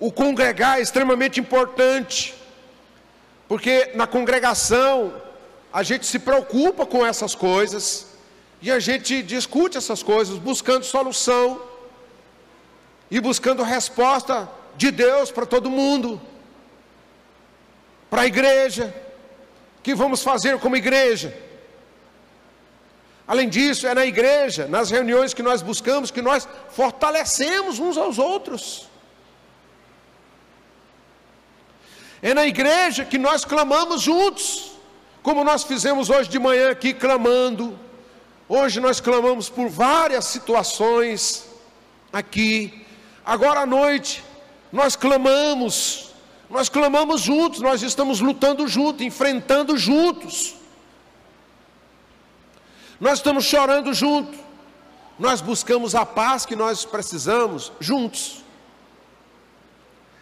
S1: O congregar é extremamente importante, porque na congregação a gente se preocupa com essas coisas e a gente discute essas coisas, buscando solução e buscando resposta de Deus para todo mundo, para a igreja que vamos fazer como igreja. Além disso, é na igreja, nas reuniões que nós buscamos, que nós fortalecemos uns aos outros. É na igreja que nós clamamos juntos, como nós fizemos hoje de manhã aqui clamando. Hoje nós clamamos por várias situações aqui. Agora à noite nós clamamos nós clamamos juntos, nós estamos lutando juntos, enfrentando juntos. Nós estamos chorando juntos. Nós buscamos a paz que nós precisamos juntos.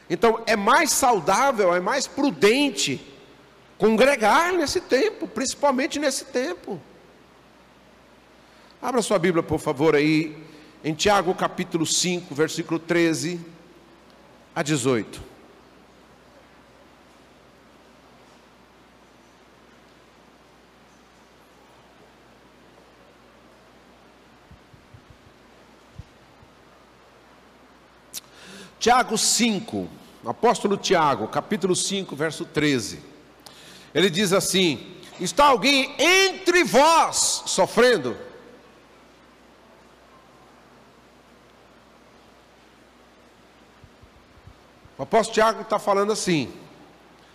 S1: Então é mais saudável, é mais prudente congregar nesse tempo, principalmente nesse tempo. Abra sua Bíblia, por favor, aí, em Tiago capítulo 5, versículo 13 a 18. Tiago 5, apóstolo Tiago, capítulo 5, verso 13. Ele diz assim: Está alguém entre vós sofrendo? O apóstolo Tiago está falando assim: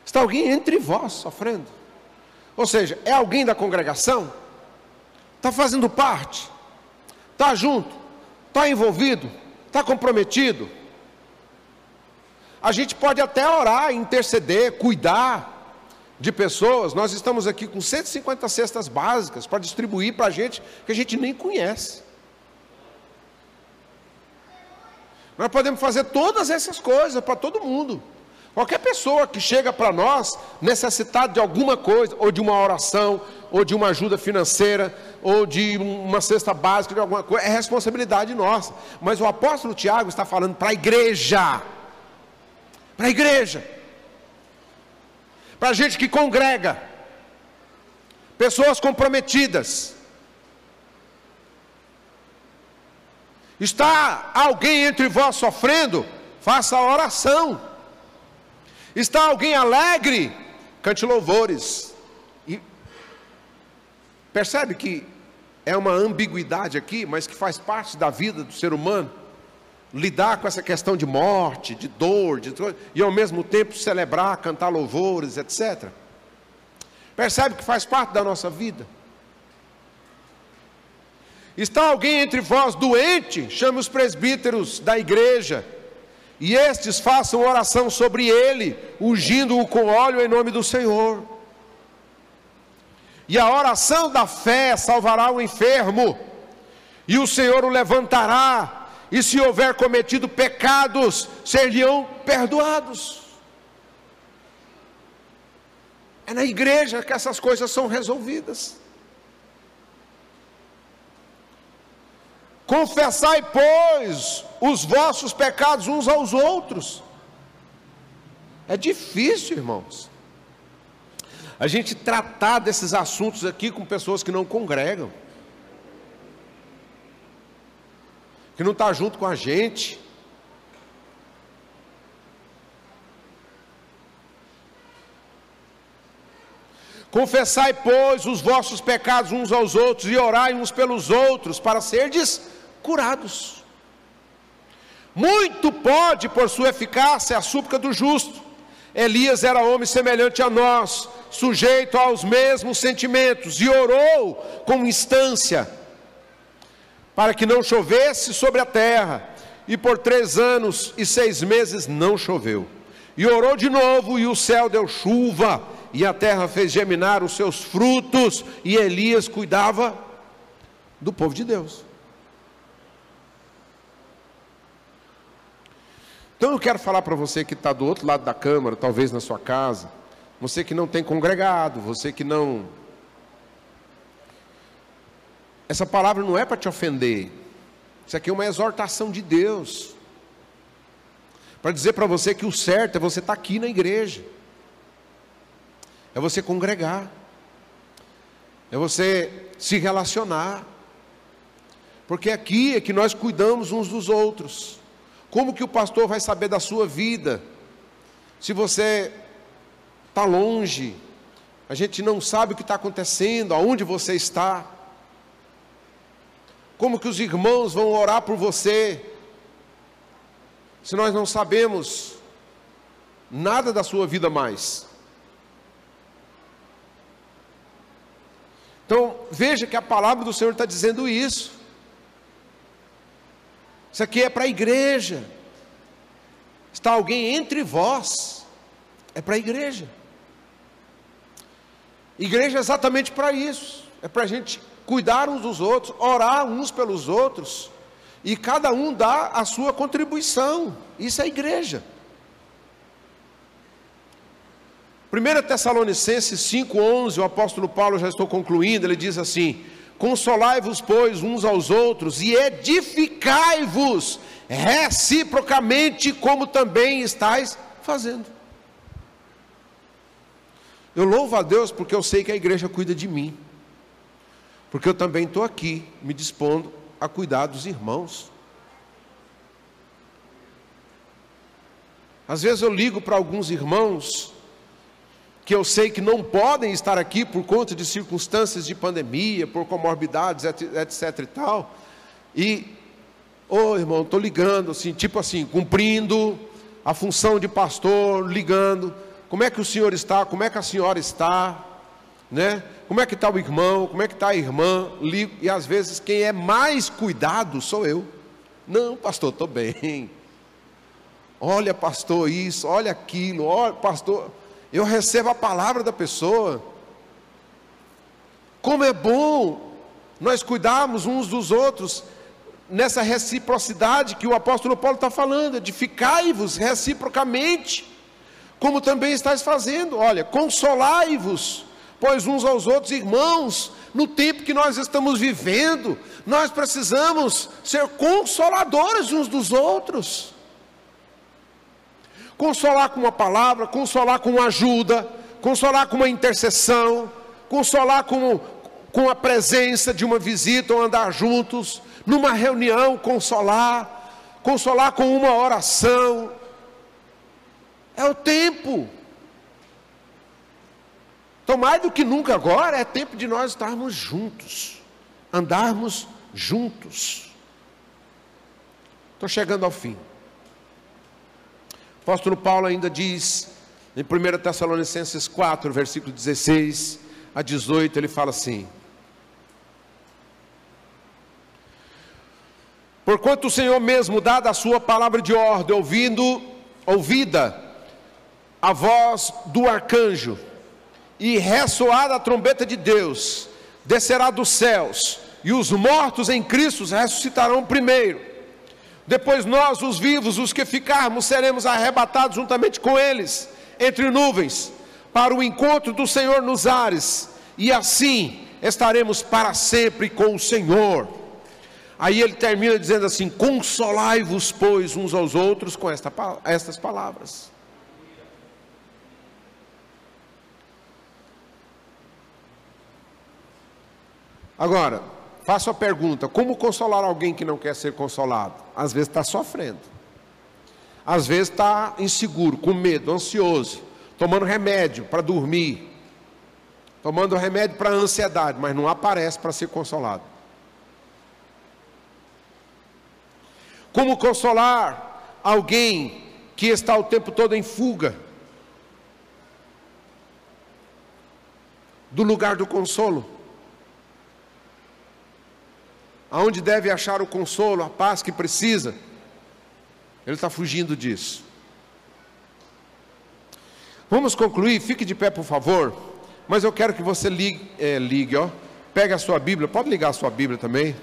S1: Está alguém entre vós sofrendo? Ou seja, é alguém da congregação? Está fazendo parte? Está junto? Está envolvido? Está comprometido? A gente pode até orar, interceder, cuidar de pessoas. Nós estamos aqui com 150 cestas básicas para distribuir para gente que a gente nem conhece. Nós podemos fazer todas essas coisas para todo mundo. Qualquer pessoa que chega para nós necessitada de alguma coisa, ou de uma oração, ou de uma ajuda financeira, ou de uma cesta básica de alguma coisa, é responsabilidade nossa. Mas o apóstolo Tiago está falando para a igreja para a igreja, para a gente que congrega, pessoas comprometidas. Está alguém entre vós sofrendo? Faça a oração. Está alguém alegre? Cante louvores. E percebe que é uma ambiguidade aqui, mas que faz parte da vida do ser humano. Lidar com essa questão de morte, de dor, de, e ao mesmo tempo celebrar, cantar louvores, etc. Percebe que faz parte da nossa vida? Está alguém entre vós doente? Chame os presbíteros da igreja, e estes façam oração sobre ele, ungindo-o com óleo em nome do Senhor. E a oração da fé salvará o enfermo, e o Senhor o levantará, e se houver cometido pecados, seriam perdoados. É na igreja que essas coisas são resolvidas. Confessai, pois, os vossos pecados uns aos outros. É difícil, irmãos, a gente tratar desses assuntos aqui com pessoas que não congregam. Que não está junto com a gente. Confessai, pois, os vossos pecados uns aos outros e orai uns pelos outros para serdes curados. Muito pode, por sua eficácia, a súplica do justo. Elias era homem semelhante a nós, sujeito aos mesmos sentimentos, e orou com instância para que não chovesse sobre a terra. E por três anos e seis meses não choveu. E orou de novo, e o céu deu chuva, e a terra fez germinar os seus frutos, e Elias cuidava do povo de Deus. Então eu quero falar para você que está do outro lado da câmara, talvez na sua casa, você que não tem congregado, você que não essa palavra não é para te ofender. Isso aqui é uma exortação de Deus. Para dizer para você que o certo é você estar tá aqui na igreja. É você congregar. É você se relacionar. Porque aqui é que nós cuidamos uns dos outros. Como que o pastor vai saber da sua vida? Se você está longe, a gente não sabe o que está acontecendo, aonde você está. Como que os irmãos vão orar por você, se nós não sabemos nada da sua vida mais? Então, veja que a palavra do Senhor está dizendo isso. Isso aqui é para a igreja. Está alguém entre vós, é para a igreja. Igreja é exatamente para isso, é para a gente cuidar uns dos outros, orar uns pelos outros, e cada um dá a sua contribuição. Isso é igreja. 1 Tessalonicenses 5,11, o apóstolo Paulo, já estou concluindo, ele diz assim: Consolai-vos, pois, uns aos outros e edificai-vos reciprocamente, como também estáis fazendo. Eu louvo a Deus porque eu sei que a igreja cuida de mim porque eu também estou aqui me dispondo a cuidar dos irmãos. Às vezes eu ligo para alguns irmãos que eu sei que não podem estar aqui por conta de circunstâncias de pandemia, por comorbidades, etc e tal. E, ô oh, irmão, estou ligando, assim, tipo assim, cumprindo a função de pastor, ligando. Como é que o senhor está? Como é que a senhora está? Né? Como é que está o irmão? Como é que está a irmã? E às vezes quem é mais cuidado sou eu. Não, pastor, estou bem. Olha, pastor, isso, olha aquilo, olha, pastor. Eu recebo a palavra da pessoa. Como é bom nós cuidarmos uns dos outros nessa reciprocidade que o apóstolo Paulo está falando, edificai-vos reciprocamente, como também estáis fazendo. Olha, consolai-vos pois uns aos outros, irmãos, no tempo que nós estamos vivendo, nós precisamos ser consoladores uns dos outros. Consolar com uma palavra, consolar com uma ajuda, consolar com uma intercessão, consolar com, com a presença de uma visita ou andar juntos, numa reunião, consolar, consolar com uma oração. É o tempo. Então, mais do que nunca agora, é tempo de nós estarmos juntos, andarmos juntos. Estou chegando ao fim. O apóstolo Paulo ainda diz, em 1 Tessalonicenses 4, versículo 16 a 18, ele fala assim: Porquanto o Senhor mesmo, dada a sua palavra de ordem, ouvindo, ouvida a voz do arcanjo, e ressoada a trombeta de Deus, descerá dos céus, e os mortos em Cristo ressuscitarão primeiro. Depois nós, os vivos, os que ficarmos, seremos arrebatados juntamente com eles, entre nuvens, para o encontro do Senhor nos ares, e assim estaremos para sempre com o Senhor. Aí ele termina dizendo assim: Consolai-vos, pois, uns aos outros com esta, estas palavras. Agora, faço a pergunta: como consolar alguém que não quer ser consolado? Às vezes está sofrendo, às vezes está inseguro, com medo, ansioso, tomando remédio para dormir, tomando remédio para ansiedade, mas não aparece para ser consolado. Como consolar alguém que está o tempo todo em fuga do lugar do consolo? Aonde deve achar o consolo, a paz que precisa, ele está fugindo disso. Vamos concluir, fique de pé, por favor. Mas eu quero que você ligue, é, ligue, ó. Pega a sua Bíblia, pode ligar a sua Bíblia também.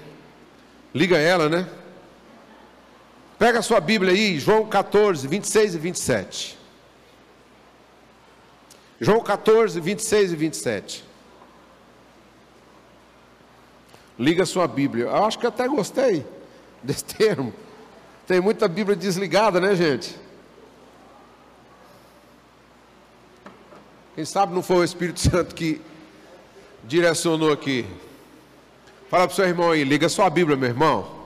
S1: Liga ela, né? Pega a sua Bíblia aí, João 14, 26 e 27. João 14, 26 e 27. Liga sua Bíblia. Eu acho que até gostei desse termo. Tem muita Bíblia desligada, né, gente? Quem sabe não foi o Espírito Santo que direcionou aqui. Fala para o seu irmão aí, liga sua Bíblia, meu irmão.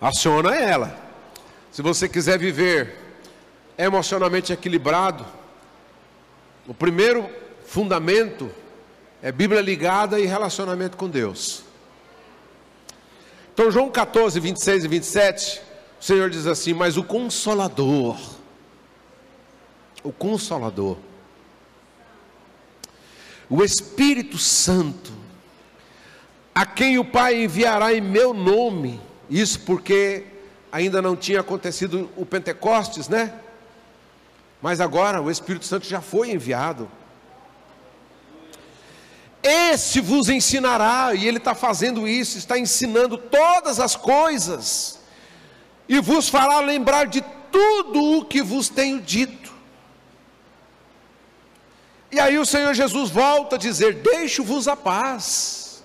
S1: Aciona ela. Se você quiser viver emocionalmente equilibrado, o primeiro fundamento é Bíblia ligada e relacionamento com Deus. Então, João 14, 26 e 27, o Senhor diz assim: Mas o Consolador, o Consolador, o Espírito Santo, a quem o Pai enviará em meu nome, isso porque ainda não tinha acontecido o Pentecostes, né? Mas agora o Espírito Santo já foi enviado. Esse vos ensinará, e ele está fazendo isso, está ensinando todas as coisas, e vos fará lembrar de tudo o que vos tenho dito. E aí o Senhor Jesus volta a dizer: Deixo-vos a paz,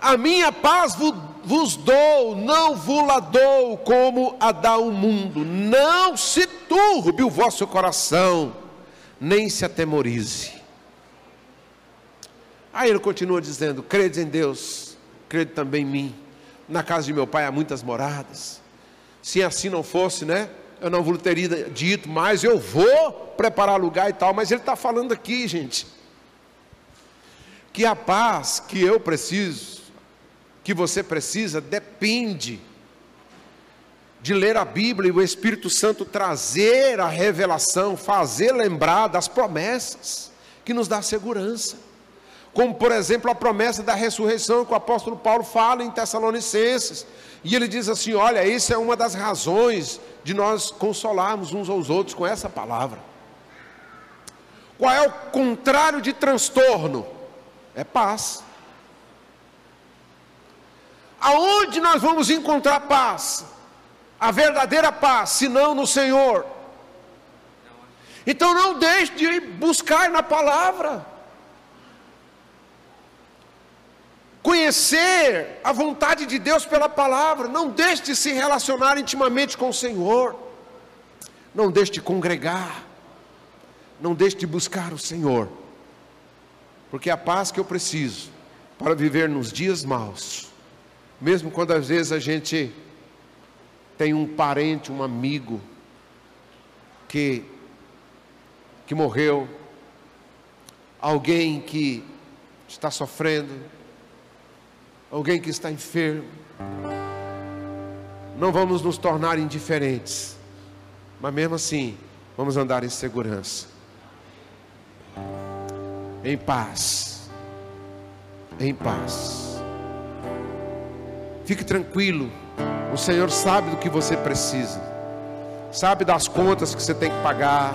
S1: a minha paz vos dou, não vos la dou como a dá o mundo, não se turbe o vosso coração, nem se atemorize. Aí ele continua dizendo: Credes em Deus, crede também em mim. Na casa de meu pai há muitas moradas. Se assim não fosse, né? Eu não vos teria dito, mas eu vou preparar lugar e tal. Mas ele está falando aqui, gente, que a paz que eu preciso, que você precisa, depende de ler a Bíblia e o Espírito Santo trazer a revelação, fazer lembrar das promessas que nos dá segurança como por exemplo a promessa da ressurreição que o apóstolo Paulo fala em Tessalonicenses. E ele diz assim: olha, isso é uma das razões de nós consolarmos uns aos outros com essa palavra. Qual é o contrário de transtorno? É paz. Aonde nós vamos encontrar paz? A verdadeira paz, senão no Senhor. Então não deixe de buscar na palavra. Conhecer a vontade de Deus pela palavra, não deixe de se relacionar intimamente com o Senhor, não deixe de congregar, não deixe de buscar o Senhor, porque a paz que eu preciso para viver nos dias maus, mesmo quando às vezes a gente tem um parente, um amigo que que morreu, alguém que está sofrendo, alguém que está enfermo. Não vamos nos tornar indiferentes, mas mesmo assim, vamos andar em segurança, em paz, em paz. Fique tranquilo, o Senhor sabe do que você precisa, sabe das contas que você tem que pagar,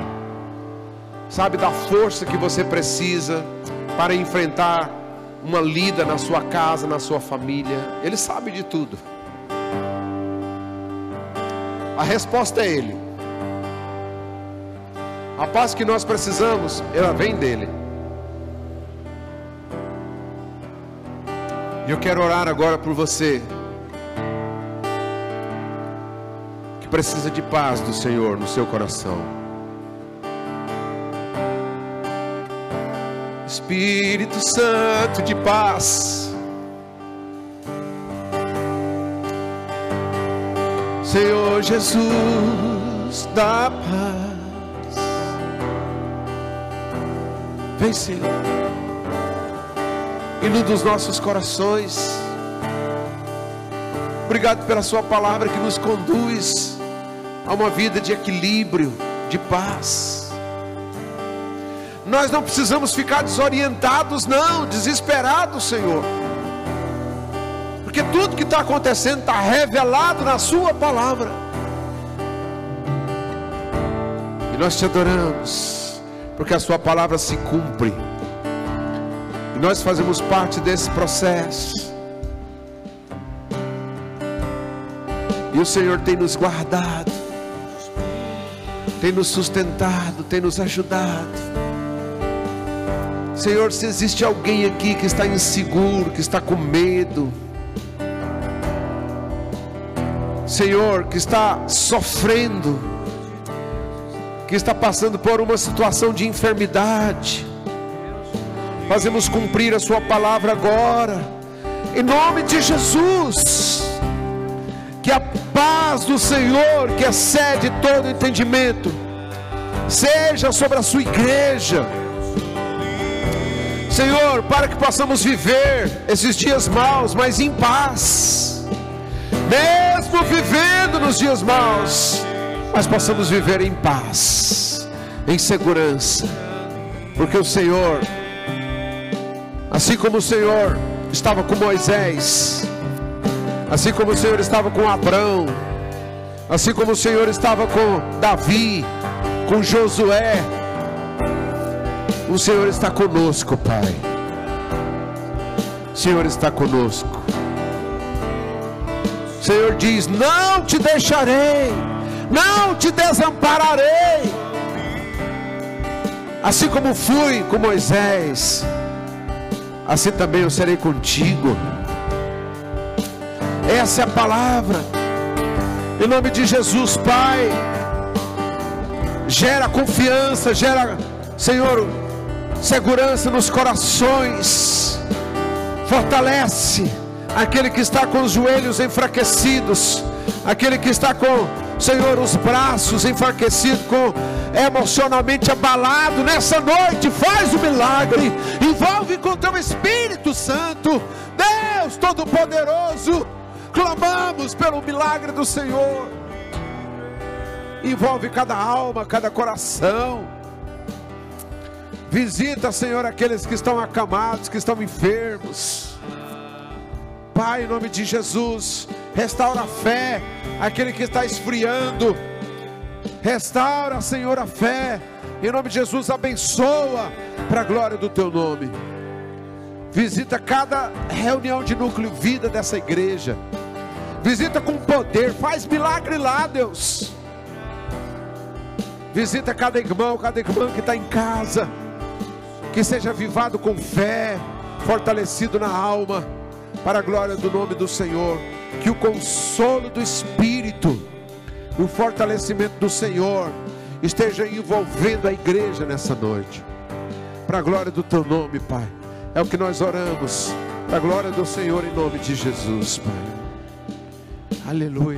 S1: sabe da força que você precisa para enfrentar uma lida na sua casa, na sua família. Ele sabe de tudo. A resposta é Ele. A paz que nós precisamos, ela vem dele. E eu quero orar agora por você que precisa de paz do Senhor no seu coração. Espírito Santo de paz. Senhor Jesus da paz. Vem, Senhor. Inunda os nossos corações. Obrigado pela Sua palavra que nos conduz a uma vida de equilíbrio, de paz. Nós não precisamos ficar desorientados, não, desesperados, Senhor. Porque tudo que está acontecendo está revelado na Sua palavra. E nós te adoramos, porque a Sua palavra se cumpre. E nós fazemos parte desse processo. E o Senhor tem nos guardado, tem nos sustentado, tem nos ajudado. Senhor, se existe alguém aqui que está inseguro, que está com medo, Senhor, que está sofrendo, que está passando por uma situação de enfermidade, fazemos cumprir a Sua palavra agora, em nome de Jesus, que a paz do Senhor, que excede todo entendimento, seja sobre a Sua igreja Senhor, para que possamos viver esses dias maus, mas em paz, mesmo vivendo nos dias maus, mas possamos viver em paz, em segurança, porque o Senhor, assim como o Senhor estava com Moisés, assim como o Senhor estava com Abraão, assim como o Senhor estava com Davi, com Josué, o Senhor está conosco, Pai. O Senhor está conosco. O Senhor diz: Não te deixarei, não te desampararei. Assim como fui com Moisés, assim também eu serei contigo. Essa é a palavra. Em nome de Jesus, Pai. Gera confiança, gera, Senhor, segurança nos corações, fortalece aquele que está com os joelhos enfraquecidos, aquele que está com, Senhor, os braços enfraquecidos, com emocionalmente abalado nessa noite, faz o milagre, envolve com teu Espírito Santo, Deus Todo-Poderoso, clamamos pelo milagre do Senhor, envolve cada alma, cada coração, Visita, Senhor, aqueles que estão acamados, que estão enfermos. Pai, em nome de Jesus, restaura a fé, aquele que está esfriando. Restaura, Senhor, a fé. Em nome de Jesus, abençoa para a glória do teu nome. Visita cada reunião de núcleo vida dessa igreja. Visita com poder, faz milagre lá, Deus. Visita cada irmão, cada irmã que está em casa que seja avivado com fé, fortalecido na alma, para a glória do nome do Senhor, que o consolo do Espírito, o fortalecimento do Senhor, esteja envolvendo a igreja nessa noite, para a glória do teu nome, Pai. É o que nós oramos, para a glória do Senhor, em nome de Jesus, Pai. Aleluia.